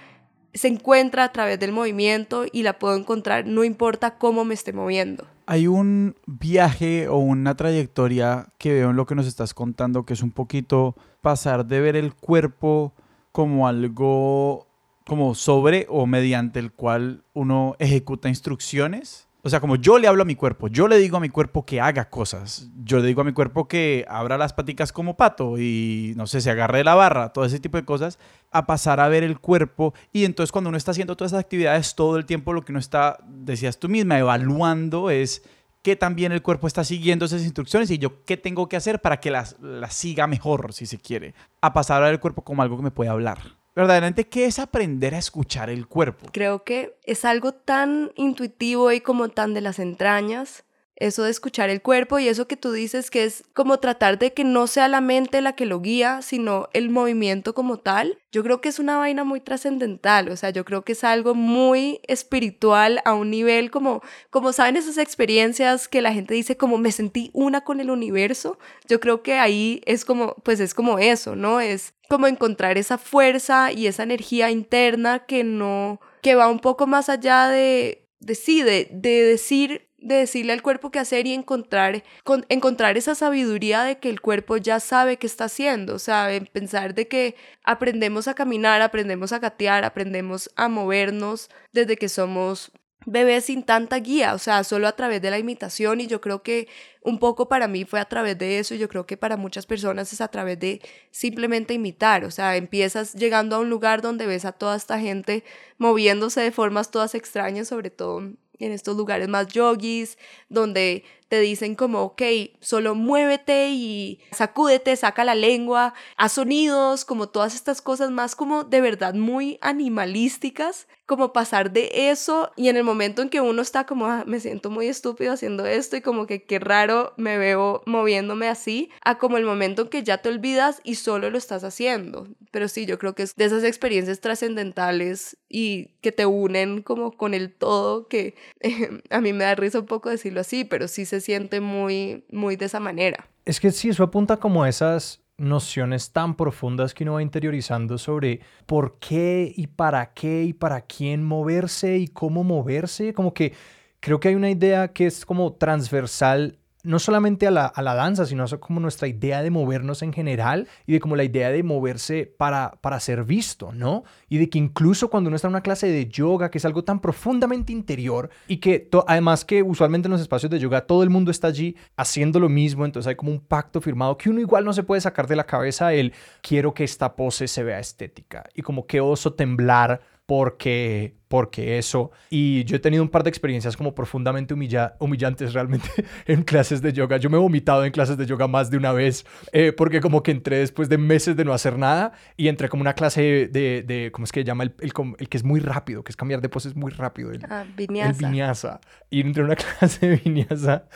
Speaker 3: se encuentra a través del movimiento y la puedo encontrar no importa cómo me esté moviendo.
Speaker 2: Hay un viaje o una trayectoria que veo en lo que nos estás contando que es un poquito pasar de ver el cuerpo como algo como sobre o mediante el cual uno ejecuta instrucciones o sea, como yo le hablo a mi cuerpo, yo le digo a mi cuerpo que haga cosas. Yo le digo a mi cuerpo que abra las paticas como pato y no sé, se agarre de la barra, todo ese tipo de cosas, a pasar a ver el cuerpo. Y entonces cuando uno está haciendo todas esas actividades, todo el tiempo lo que uno está, decías tú misma, evaluando es qué también el cuerpo está siguiendo esas instrucciones y yo qué tengo que hacer para que las, las siga mejor, si se quiere. A pasar a ver el cuerpo como algo que me puede hablar verdaderamente qué es aprender a escuchar el cuerpo.
Speaker 3: Creo que es algo tan intuitivo y como tan de las entrañas eso de escuchar el cuerpo y eso que tú dices que es como tratar de que no sea la mente la que lo guía, sino el movimiento como tal. Yo creo que es una vaina muy trascendental, o sea, yo creo que es algo muy espiritual a un nivel como, como saben esas experiencias que la gente dice como me sentí una con el universo. Yo creo que ahí es como, pues es como eso, ¿no? Es como encontrar esa fuerza y esa energía interna que no, que va un poco más allá de, de sí, de, de decir de decirle al cuerpo qué hacer y encontrar, encontrar esa sabiduría de que el cuerpo ya sabe qué está haciendo, o sea, pensar de que aprendemos a caminar, aprendemos a gatear, aprendemos a movernos desde que somos bebés sin tanta guía, o sea, solo a través de la imitación. Y yo creo que un poco para mí fue a través de eso y yo creo que para muchas personas es a través de simplemente imitar, o sea, empiezas llegando a un lugar donde ves a toda esta gente moviéndose de formas todas extrañas, sobre todo en estos lugares más yogis, donde te dicen como, ok, solo muévete y sacúdete, saca la lengua, haz sonidos, como todas estas cosas más como de verdad muy animalísticas, como pasar de eso y en el momento en que uno está como, ah, me siento muy estúpido haciendo esto y como que qué raro me veo moviéndome así, a como el momento en que ya te olvidas y solo lo estás haciendo. Pero sí, yo creo que es de esas experiencias trascendentales y que te unen como con el todo, que a mí me da risa un poco decirlo así, pero sí se siente muy, muy de esa manera.
Speaker 1: Es que sí, eso apunta como a esas nociones tan profundas que uno va interiorizando sobre por qué y para qué y para quién moverse y cómo moverse. Como que creo que hay una idea que es como transversal no solamente a la, a la, danza, sino como nuestra idea de movernos en general y de como la idea de moverse para, para ser visto, ¿no? Y de que incluso cuando uno está en una clase de yoga, que es algo tan profundamente interior y que además que usualmente en los espacios de yoga todo el mundo está allí haciendo lo mismo, entonces hay como un pacto firmado que uno igual no se puede sacar de la cabeza el quiero que esta pose se vea estética y como que oso temblar porque, porque eso. Y yo he tenido un par de experiencias como profundamente humillantes realmente en clases de yoga. Yo me he vomitado en clases de yoga más de una vez eh, porque como que entré después de meses de no hacer nada y entré como una clase de, de ¿cómo es que se llama? El, el, que es muy rápido, que es cambiar de poses muy rápido. El,
Speaker 3: ah, vinyasa.
Speaker 1: El vinyasa. Y entré en una clase de vinyasa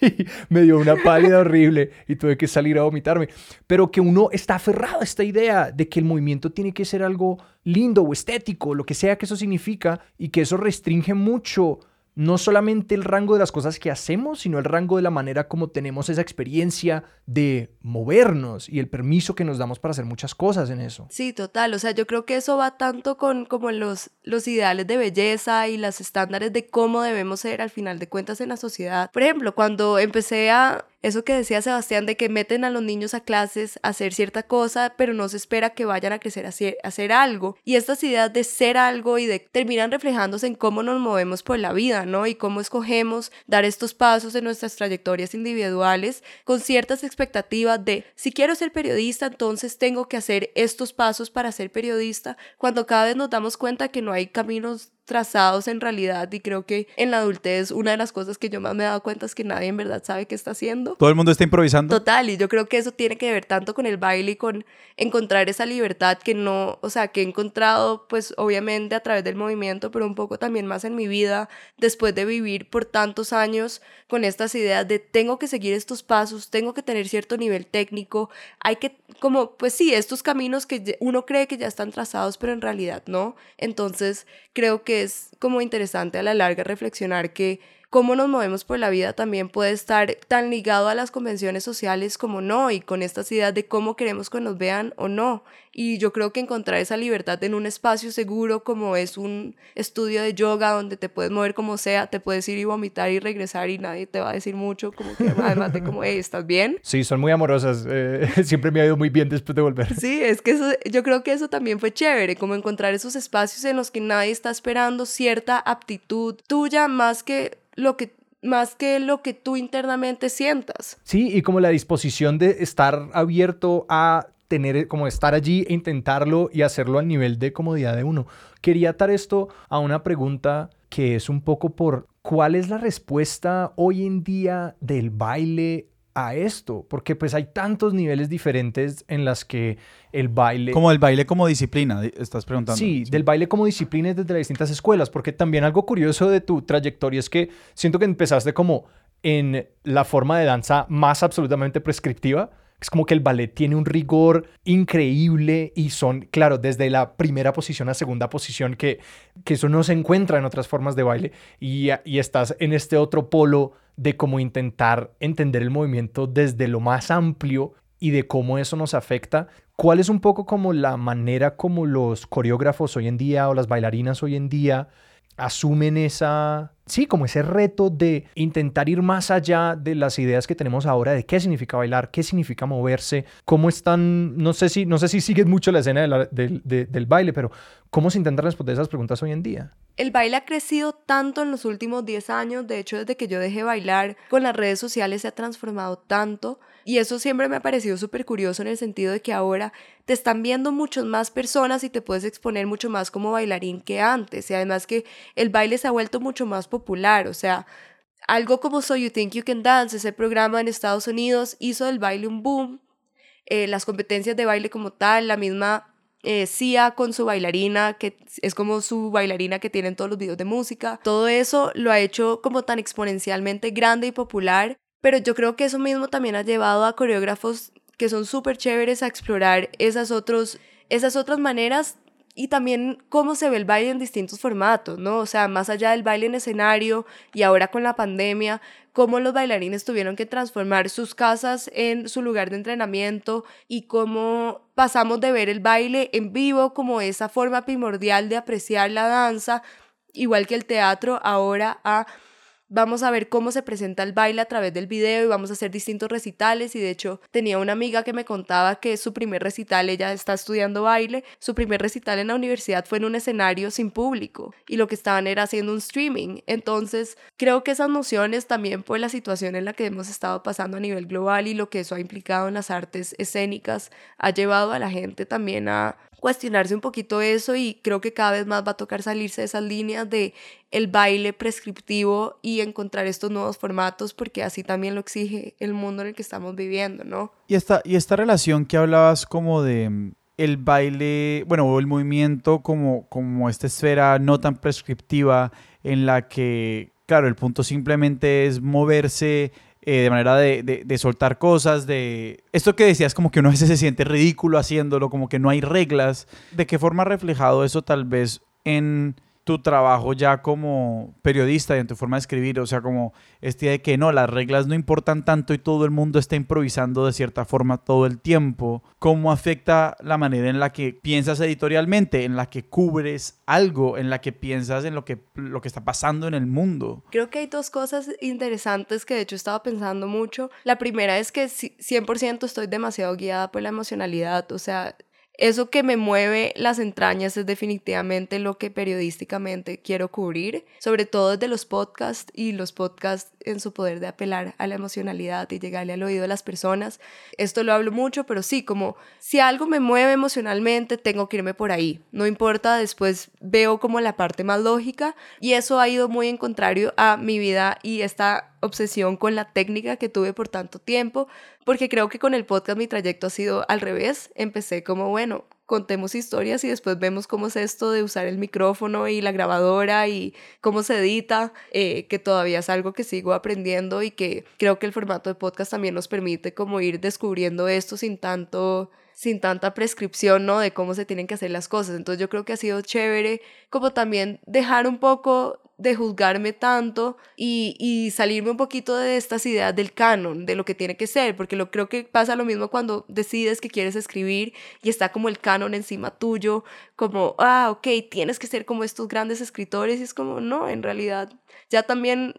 Speaker 1: me dio una pálida horrible y tuve que salir a vomitarme. Pero que uno está aferrado a esta idea de que el movimiento tiene que ser algo lindo o estético, lo que sea que eso significa, y que eso restringe mucho no solamente el rango de las cosas que hacemos, sino el rango de la manera como tenemos esa experiencia de movernos y el permiso que nos damos para hacer muchas cosas en eso.
Speaker 3: Sí, total. O sea, yo creo que eso va tanto con como los, los ideales de belleza y los estándares de cómo debemos ser al final de cuentas en la sociedad. Por ejemplo, cuando empecé a eso que decía Sebastián de que meten a los niños a clases a hacer cierta cosa, pero no se espera que vayan a crecer a hacer, algo. Y estas ideas de ser algo y de terminan reflejándose en cómo nos movemos por la vida, ¿no? Y cómo escogemos dar estos pasos en nuestras trayectorias individuales con ciertas de si quiero ser periodista, entonces tengo que hacer estos pasos para ser periodista, cuando cada vez nos damos cuenta que no hay caminos trazados en realidad y creo que en la adultez una de las cosas que yo más me he dado cuenta es que nadie en verdad sabe qué está haciendo.
Speaker 2: Todo el mundo está improvisando.
Speaker 3: Total, y yo creo que eso tiene que ver tanto con el baile y con encontrar esa libertad que no, o sea, que he encontrado pues obviamente a través del movimiento, pero un poco también más en mi vida después de vivir por tantos años con estas ideas de tengo que seguir estos pasos, tengo que tener cierto nivel técnico, hay que como pues sí, estos caminos que uno cree que ya están trazados, pero en realidad no. Entonces, creo que es como interesante a la larga reflexionar que cómo nos movemos por la vida también puede estar tan ligado a las convenciones sociales como no, y con estas ideas de cómo queremos que nos vean o no. Y yo creo que encontrar esa libertad en un espacio seguro como es un estudio de yoga donde te puedes mover como sea, te puedes ir y vomitar y regresar y nadie te va a decir mucho, como que además de como, hey, ¿estás bien?
Speaker 1: Sí, son muy amorosas. Eh, siempre me ha ido muy bien después de volver.
Speaker 3: Sí, es que eso, yo creo que eso también fue chévere, como encontrar esos espacios en los que nadie está esperando cierta aptitud tuya más que lo que más que lo que tú internamente sientas.
Speaker 1: Sí, y como la disposición de estar abierto a tener, como estar allí e intentarlo y hacerlo al nivel de comodidad de uno. Quería atar esto a una pregunta que es un poco por cuál es la respuesta hoy en día del baile a esto, porque pues hay tantos niveles diferentes en las que el baile...
Speaker 2: Como el baile como disciplina, estás preguntando.
Speaker 1: Sí, del baile como disciplina desde las distintas escuelas, porque también algo curioso de tu trayectoria es que siento que empezaste como en la forma de danza más absolutamente prescriptiva, es como que el ballet tiene un rigor increíble y son, claro, desde la primera posición a segunda posición, que, que eso no se encuentra en otras formas de baile. Y, y estás en este otro polo de cómo intentar entender el movimiento desde lo más amplio y de cómo eso nos afecta. ¿Cuál es un poco como la manera como los coreógrafos hoy en día o las bailarinas hoy en día asumen esa sí, como ese reto de intentar ir más allá de las ideas que tenemos ahora de qué significa bailar, qué significa moverse, cómo están, no sé si, no sé si sigues mucho la escena del baile, pero cómo se intentan responder esas preguntas hoy en día.
Speaker 3: El baile ha crecido tanto en los últimos 10 años, de hecho desde que yo dejé bailar con las redes sociales se ha transformado tanto y eso siempre me ha parecido súper curioso en el sentido de que ahora te están viendo muchas más personas y te puedes exponer mucho más como bailarín que antes y además que el baile se ha vuelto mucho más popular, o sea, algo como So You Think You Can Dance, ese programa en Estados Unidos hizo del baile un boom, eh, las competencias de baile como tal, la misma eh, Sia con su bailarina, que es como su bailarina que tiene en todos los videos de música. Todo eso lo ha hecho como tan exponencialmente grande y popular, pero yo creo que eso mismo también ha llevado a coreógrafos que son súper chéveres a explorar esas, otros, esas otras maneras y también cómo se ve el baile en distintos formatos, ¿no? O sea, más allá del baile en escenario y ahora con la pandemia, cómo los bailarines tuvieron que transformar sus casas en su lugar de entrenamiento y cómo pasamos de ver el baile en vivo como esa forma primordial de apreciar la danza, igual que el teatro, ahora a vamos a ver cómo se presenta el baile a través del video y vamos a hacer distintos recitales y de hecho tenía una amiga que me contaba que su primer recital, ella está estudiando baile, su primer recital en la universidad fue en un escenario sin público y lo que estaban era haciendo un streaming. Entonces creo que esas nociones también por la situación en la que hemos estado pasando a nivel global y lo que eso ha implicado en las artes escénicas ha llevado a la gente también a cuestionarse un poquito eso y creo que cada vez más va a tocar salirse de esas líneas de el baile prescriptivo y encontrar estos nuevos formatos porque así también lo exige el mundo en el que estamos viviendo, ¿no?
Speaker 2: Y esta, y esta relación que hablabas como de mm, el baile, bueno, o el movimiento como, como esta esfera no tan prescriptiva en la que, claro, el punto simplemente es moverse eh, de manera de, de, soltar cosas, de... Esto que decías como que uno a veces se siente ridículo haciéndolo, como que no hay reglas. ¿De qué forma ha reflejado eso tal vez en tu trabajo ya como periodista y en tu forma de escribir, o sea, como este de que no, las reglas no importan tanto y todo el mundo está improvisando de cierta forma todo el tiempo, ¿cómo afecta la manera en la que piensas editorialmente, en la que cubres algo, en la que piensas en lo que, lo que está pasando en el mundo?
Speaker 3: Creo que hay dos cosas interesantes que de hecho estaba pensando mucho. La primera es que 100% estoy demasiado guiada por la emocionalidad, o sea, eso que me mueve las entrañas es definitivamente lo que periodísticamente quiero cubrir, sobre todo desde los podcasts y los podcasts en su poder de apelar a la emocionalidad y llegarle al oído de las personas. Esto lo hablo mucho, pero sí, como si algo me mueve emocionalmente, tengo que irme por ahí. No importa, después veo como la parte más lógica y eso ha ido muy en contrario a mi vida y esta obsesión con la técnica que tuve por tanto tiempo, porque creo que con el podcast mi trayecto ha sido al revés. Empecé como, bueno, contemos historias y después vemos cómo es esto de usar el micrófono y la grabadora y cómo se edita, eh, que todavía es algo que sigo aprendiendo y que creo que el formato de podcast también nos permite como ir descubriendo esto sin tanto sin tanta prescripción, ¿no? De cómo se tienen que hacer las cosas. Entonces yo creo que ha sido chévere como también dejar un poco de juzgarme tanto y, y, salirme un poquito de estas ideas del canon, de lo que tiene que ser, porque lo, creo que pasa lo mismo cuando decides que quieres escribir y está como el canon encima tuyo, como, ah, ok, tienes que ser como estos grandes escritores y es como, no, en realidad ya también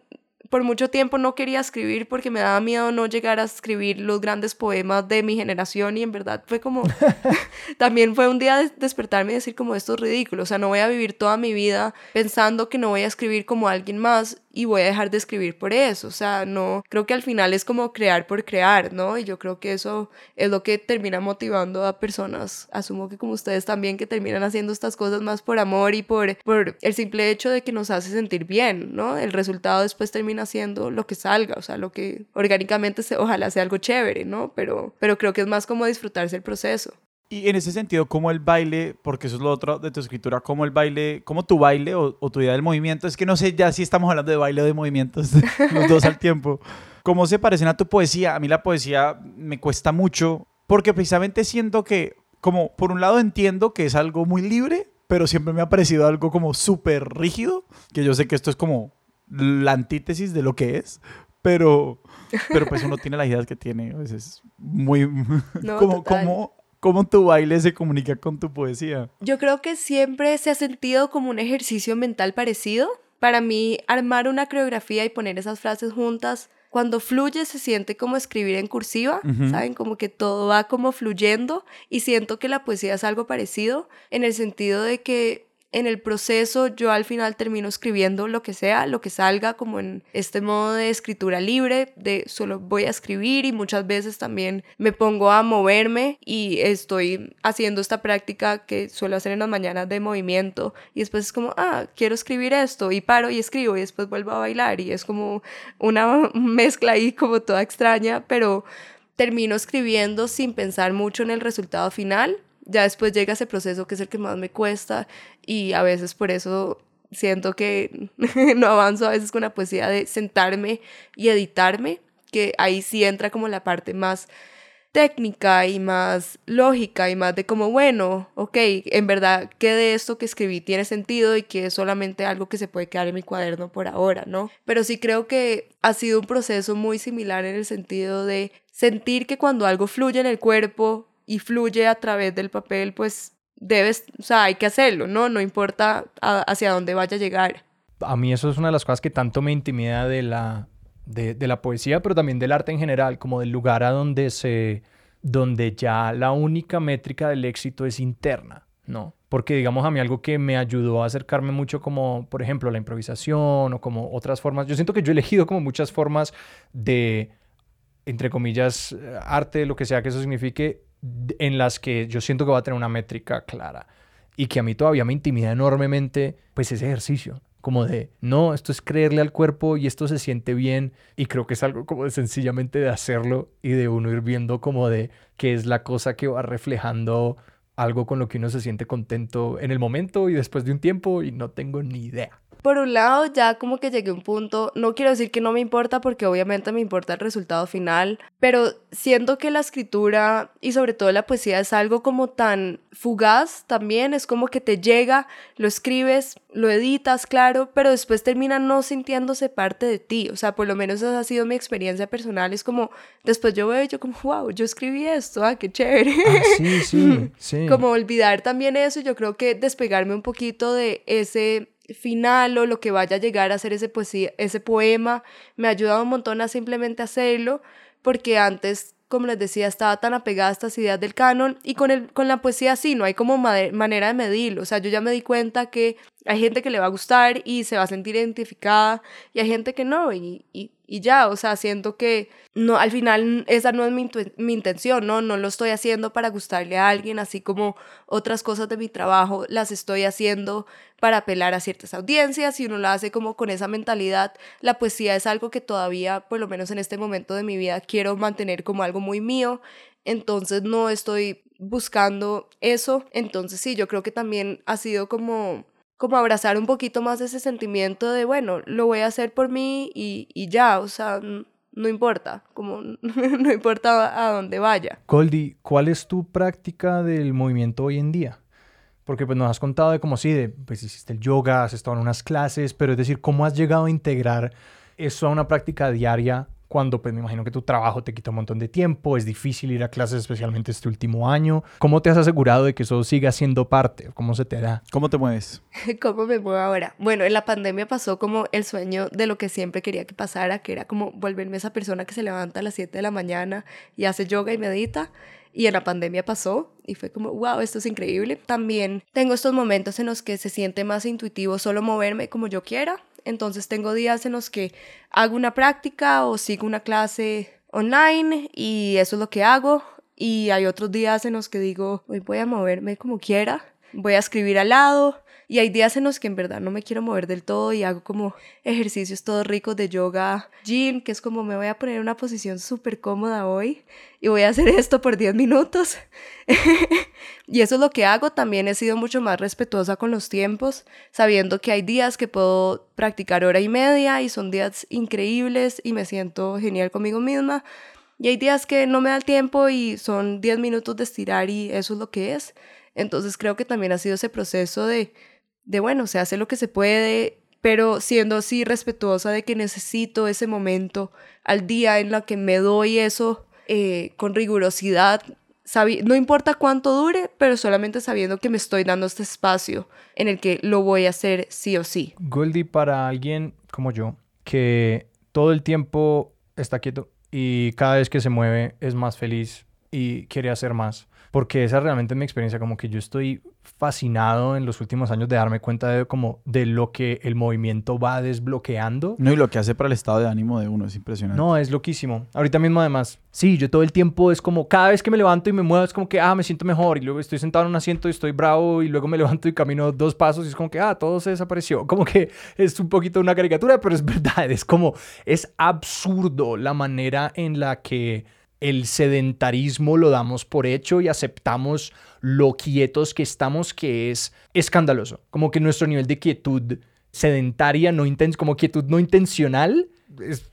Speaker 3: por mucho tiempo no quería escribir porque me daba miedo no llegar a escribir los grandes poemas de mi generación y en verdad fue como, también fue un día de despertarme y decir como esto es ridículo, o sea, no voy a vivir toda mi vida pensando que no voy a escribir como alguien más y voy a dejar de escribir por eso, o sea, no, creo que al final es como crear por crear, ¿no? Y yo creo que eso es lo que termina motivando a personas, asumo que como ustedes también, que terminan haciendo estas cosas más por amor y por, por el simple hecho de que nos hace sentir bien, ¿no? El resultado después termina siendo lo que salga, o sea, lo que orgánicamente se, ojalá sea algo chévere, ¿no? Pero, pero creo que es más como disfrutarse el proceso.
Speaker 2: Y en ese sentido, ¿cómo el baile, porque eso es lo otro de tu escritura, cómo el baile, cómo tu baile o, tu idea del movimiento, es que no sé ya si estamos hablando de baile o de movimientos, los dos al tiempo, ¿cómo se parecen a tu poesía? A mí la poesía me cuesta mucho, porque precisamente siento que, como por un lado entiendo que es algo muy libre, pero siempre me ha parecido algo como súper rígido, que yo sé que esto es como la antítesis de lo que es, pero, pero pues uno tiene las ideas que tiene, veces muy... como, como ¿Cómo tu baile se comunica con tu poesía?
Speaker 3: Yo creo que siempre se ha sentido como un ejercicio mental parecido, Para mí, armar una coreografía y poner esas frases juntas, cuando fluye se siente como escribir en cursiva, ¿saben? Como que todo va como fluyendo y siento que la poesía es algo parecido en el sentido de que en el proceso yo al final termino escribiendo lo que sea, lo que salga, como en este modo de escritura libre, de solo voy a escribir y muchas veces también me pongo a moverme y estoy haciendo esta práctica que suelo hacer en las mañanas de movimiento y después es como, ah, quiero escribir esto y paro y escribo y después vuelvo a bailar y es como una mezcla ahí como toda extraña, pero termino escribiendo sin pensar mucho en el resultado final ya después llega ese proceso que es el que más me cuesta y a veces por eso siento que no avanzo a veces con la poesía de sentarme y editarme, que ahí sí entra como la parte más técnica y más lógica y más de como, bueno, ok, en verdad que de esto que escribí tiene sentido y que es solamente algo que se puede quedar en mi cuaderno por ahora, ¿no? Pero sí creo que ha sido un proceso muy similar en el sentido de sentir que cuando algo fluye en el cuerpo y fluye a través del papel, pues debes, o sea, hay que hacerlo, ¿no? No importa hacia dónde vaya a llegar.
Speaker 1: A mí eso es una de las cosas que tanto me intimida de la, de, de la poesía, pero también del arte en general, como del lugar a donde se, donde ya la única métrica del éxito es interna, ¿no? Porque digamos a mí algo que me ayudó a acercarme mucho como, por ejemplo, la improvisación o como otras formas, yo siento que yo he elegido como muchas formas de, entre comillas, arte, lo que sea que eso signifique, en las que yo siento que va a tener una métrica clara y que a mí todavía me intimida enormemente, pues ese ejercicio, como de, no, esto es creerle al cuerpo y esto se siente bien y creo que es algo como de sencillamente de hacerlo y de uno ir viendo como de qué es la cosa que va reflejando algo con lo que uno se siente contento en el momento y después de un tiempo y no tengo ni idea
Speaker 3: por un lado, ya como que llegué a un punto, no quiero decir que no me importa porque obviamente me importa el resultado final, pero siento que la escritura y sobre todo la poesía es algo como tan fugaz también, es como que te llega, lo escribes, lo editas, claro, pero después termina no sintiéndose parte de ti, o sea, por lo menos esa ha sido mi experiencia personal, es como, después yo veo y yo como, wow, yo escribí esto, ah, qué chévere.
Speaker 1: Ah, sí, sí, sí.
Speaker 3: como olvidar también eso, yo creo que despegarme un poquito de ese final o lo que vaya a llegar a ser ese, poesía, ese poema, me ha ayudado un montón a simplemente hacerlo, porque antes, como les decía, estaba tan apegada a estas ideas del canon y con, el, con la poesía sí, no hay como manera de medirlo, o sea, yo ya me di cuenta que hay gente que le va a gustar y se va a sentir identificada y hay gente que no y, y, y ya, o sea, siento que no, al final esa no es mi, mi, intención, ¿no? No lo estoy haciendo para gustarle a alguien, así como otras cosas de mi trabajo las estoy haciendo para apelar a ciertas audiencias y uno lo hace como con esa mentalidad. La poesía es algo que todavía, por lo menos en este momento de mi vida, quiero mantener como algo muy mío, entonces no estoy buscando eso, entonces sí, yo creo que también ha sido como como abrazar un poquito más ese sentimiento de, bueno, lo voy a hacer por mí y, y ya, o sea, no importa, como no importa a dónde vaya.
Speaker 1: Goldie, ¿cuál es tu práctica del movimiento hoy en día? Porque pues nos has contado de cómo sí, de, pues hiciste el yoga, has estado en unas clases, pero es decir, ¿cómo has llegado a integrar eso a una práctica diaria cuando pues me imagino que tu trabajo te quita un montón de tiempo, es difícil ir a clases especialmente este último año. ¿Cómo te has asegurado de que eso siga siendo parte? ¿Cómo se te da?
Speaker 2: ¿Cómo te mueves?
Speaker 3: ¿Cómo me muevo ahora? Bueno, en la pandemia pasó como el sueño de lo que siempre quería que pasara, que era como volverme esa persona que se levanta a las 7 de la mañana y hace yoga y medita. Y en la pandemia pasó y fue como, wow, esto es increíble. También tengo estos momentos en los que se siente más intuitivo solo moverme como yo quiera entonces tengo días en los que hago una práctica o sigo una clase online y eso es lo que hago. Y hay otros días en los que digo, hoy voy a moverme como quiera, voy a escribir al lado y hay días en los que en verdad no me quiero mover del todo y hago como ejercicios todos ricos de yoga, gym, que es como me voy a poner en una posición súper cómoda hoy y voy a hacer esto por 10 minutos. y eso es lo que hago. También he sido mucho más respetuosa con los tiempos, sabiendo que hay días que puedo practicar hora y media y son días increíbles y me siento genial conmigo misma. Y hay días que no me da el tiempo y son 10 minutos de estirar y eso es lo que es. Entonces creo que también ha sido ese proceso de de bueno, se hace lo que se puede, pero siendo así respetuosa de que necesito ese momento al día en la que me doy eso eh, con rigurosidad, no importa cuánto dure, pero solamente sabiendo que me estoy dando este espacio en el que lo voy a hacer sí o sí.
Speaker 1: Goldie, para alguien como yo, que todo el tiempo está quieto y cada vez que se mueve es más feliz y quiere hacer más porque esa realmente es mi experiencia, como que yo estoy fascinado en los últimos años de darme cuenta de como de lo que el movimiento va desbloqueando.
Speaker 2: No, y lo que hace para el estado de ánimo de uno es impresionante.
Speaker 1: No, es loquísimo. Ahorita mismo además, sí, yo todo el tiempo es como, cada vez que me levanto y me muevo es como que, ah, me siento mejor y luego estoy sentado en un asiento y estoy bravo y luego me levanto y camino dos pasos y es como que, ah, todo se desapareció. Como que es un poquito una caricatura, pero es verdad, es como, es absurdo la manera en la que el sedentarismo lo damos por hecho y aceptamos lo quietos que estamos, que es escandaloso. Como que nuestro nivel de quietud sedentaria, no como quietud no intencional, es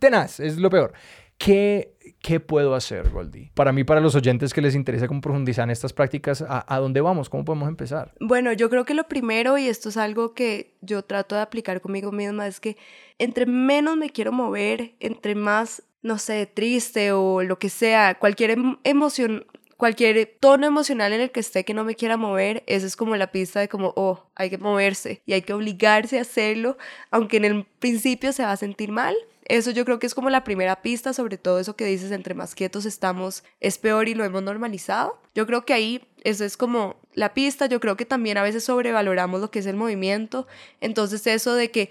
Speaker 1: tenaz, es lo peor. ¿Qué, ¿Qué puedo hacer, Goldie? Para mí, para los oyentes que les interesa cómo profundizar en estas prácticas, ¿a, ¿a, dónde vamos? ¿Cómo podemos empezar?
Speaker 3: Bueno, yo creo que lo primero, y esto es algo que yo trato de aplicar conmigo misma, es que entre menos me quiero mover, entre más no sé, triste o lo que sea, cualquier em, emoción, cualquier tono emocional en el que esté que no me quiera mover, esa es como la pista de como, oh, hay que moverse y hay que obligarse a hacerlo, aunque en el principio se va a sentir mal. Eso yo creo que es como la primera pista, sobre todo eso que dices, entre más quietos estamos, es peor y lo hemos normalizado. Yo creo que ahí eso es como la pista, yo creo que también a veces sobrevaloramos lo que es el movimiento, entonces eso de que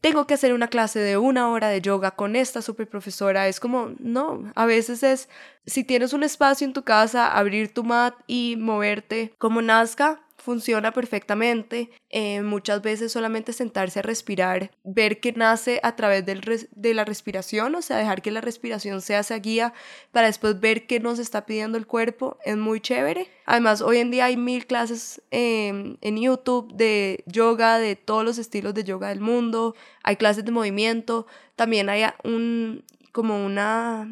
Speaker 3: tengo que hacer una clase de una hora de yoga con esta super profesora. Es como, no, a veces es, si tienes un espacio en tu casa, abrir tu mat y moverte como nazca, funciona perfectamente. Eh, muchas veces solamente sentarse a respirar, ver que nace a través del de la respiración, o sea, dejar que la respiración sea esa guía para después ver qué nos está pidiendo el cuerpo, es muy chévere. Además, hoy en día hay mil clases em, en YouTube de yoga, de todos los estilos de yoga del mundo, hay clases de movimiento, también hay un, como una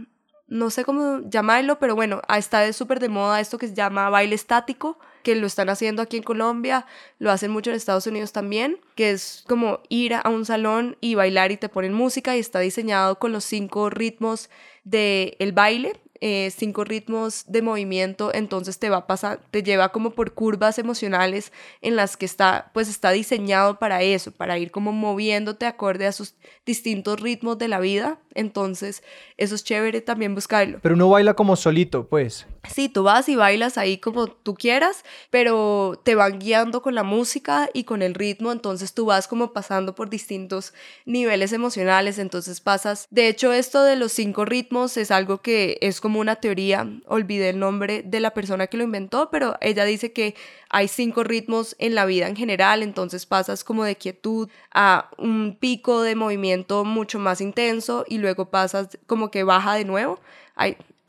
Speaker 3: no sé cómo llamarlo, pero bueno, está súper de moda esto que se llama baile estático, que lo están haciendo aquí en Colombia, lo hacen mucho en Estados Unidos también, que es como ir a un salón y bailar y te ponen música y está diseñado con los cinco ritmos del el baile eh, cinco ritmos de movimiento, entonces te va a pasar, te lleva como por curvas emocionales en las que está, pues está diseñado para eso, para ir como moviéndote acorde a sus distintos ritmos de la vida. Entonces, eso es chévere también buscarlo.
Speaker 1: Pero uno baila como solito, pues.
Speaker 3: Sí, tú vas y bailas ahí como tú quieras, pero te van guiando con la música y con el ritmo, entonces tú vas como pasando por distintos niveles emocionales, entonces pasas, de hecho esto de los cinco ritmos es algo que es como una teoría, olvidé el nombre de la persona que lo inventó, pero ella dice que hay cinco ritmos en la vida en general, entonces pasas como de quietud a un pico de movimiento mucho más intenso y luego pasas como que baja de nuevo.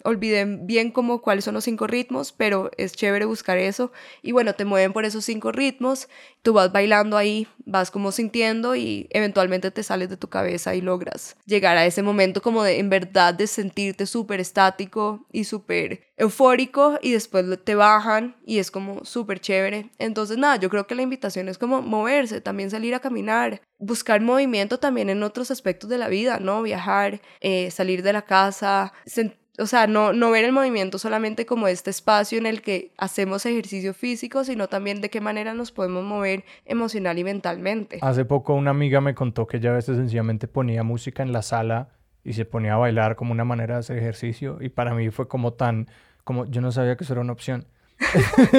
Speaker 3: Olvidé bien como cuáles son los cinco ritmos, pero es chévere buscar eso. Y bueno, te mueven por esos cinco ritmos, tú vas bailando ahí, vas como sintiendo y eventualmente te sales de tu cabeza y logras llegar a ese momento como de en verdad de sentirte súper estático y súper eufórico y después te bajan y es como súper chévere. Entonces nada, yo creo que la invitación es como moverse, también salir a caminar, buscar movimiento también en otros aspectos de la vida, ¿no? Viajar, eh, salir de la casa, sentir o sea, no, no ver el movimiento solamente como este espacio en el que hacemos ejercicio físico, sino también de qué manera nos podemos mover emocional y mentalmente.
Speaker 1: Hace poco una amiga me contó que ella a veces sencillamente ponía música en la sala y se ponía a bailar como una manera de hacer ejercicio y para mí fue como tan, como yo no sabía que eso era una opción.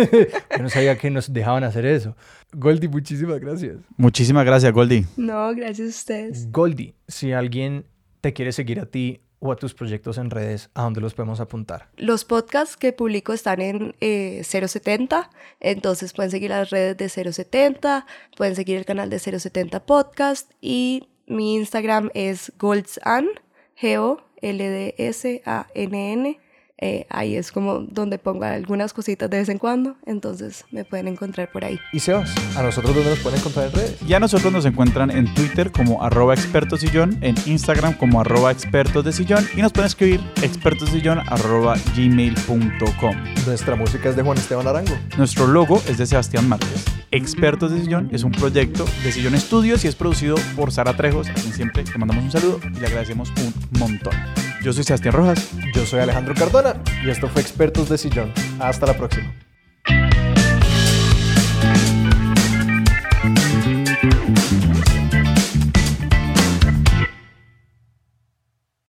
Speaker 1: yo no sabía que nos dejaban hacer eso. Goldie, muchísimas gracias.
Speaker 2: Muchísimas gracias, Goldie.
Speaker 3: No, gracias a ustedes.
Speaker 1: Goldie, si alguien te quiere seguir a ti o a tus proyectos en redes, ¿a dónde los podemos apuntar?
Speaker 3: Los podcasts que publico están en 070, eh, entonces pueden seguir las redes de 070, pueden seguir el canal de 070 Podcast y mi Instagram es goldsan, G-O-L-D-S-A-N-N. Eh, ahí es como donde pongo algunas cositas de vez en cuando, entonces me pueden encontrar por ahí.
Speaker 1: Y Sebas, ¿a nosotros dónde nos pueden encontrar en redes?
Speaker 2: Ya nosotros nos encuentran en Twitter como arroba expertos en Instagram como arroba expertos de sillón y nos pueden escribir expertosillón arroba gmail.com.
Speaker 1: Nuestra música es de Juan Esteban Arango.
Speaker 2: Nuestro logo es de Sebastián Márquez. Expertos de Sillón es un proyecto de Sillón Estudios y es producido por Sara Trejos, a quien siempre le mandamos un saludo y le agradecemos un montón. Yo soy Sebastián Rojas.
Speaker 1: Yo soy Alejandro Cardona y esto fue Expertos de Sillón. Hasta la próxima.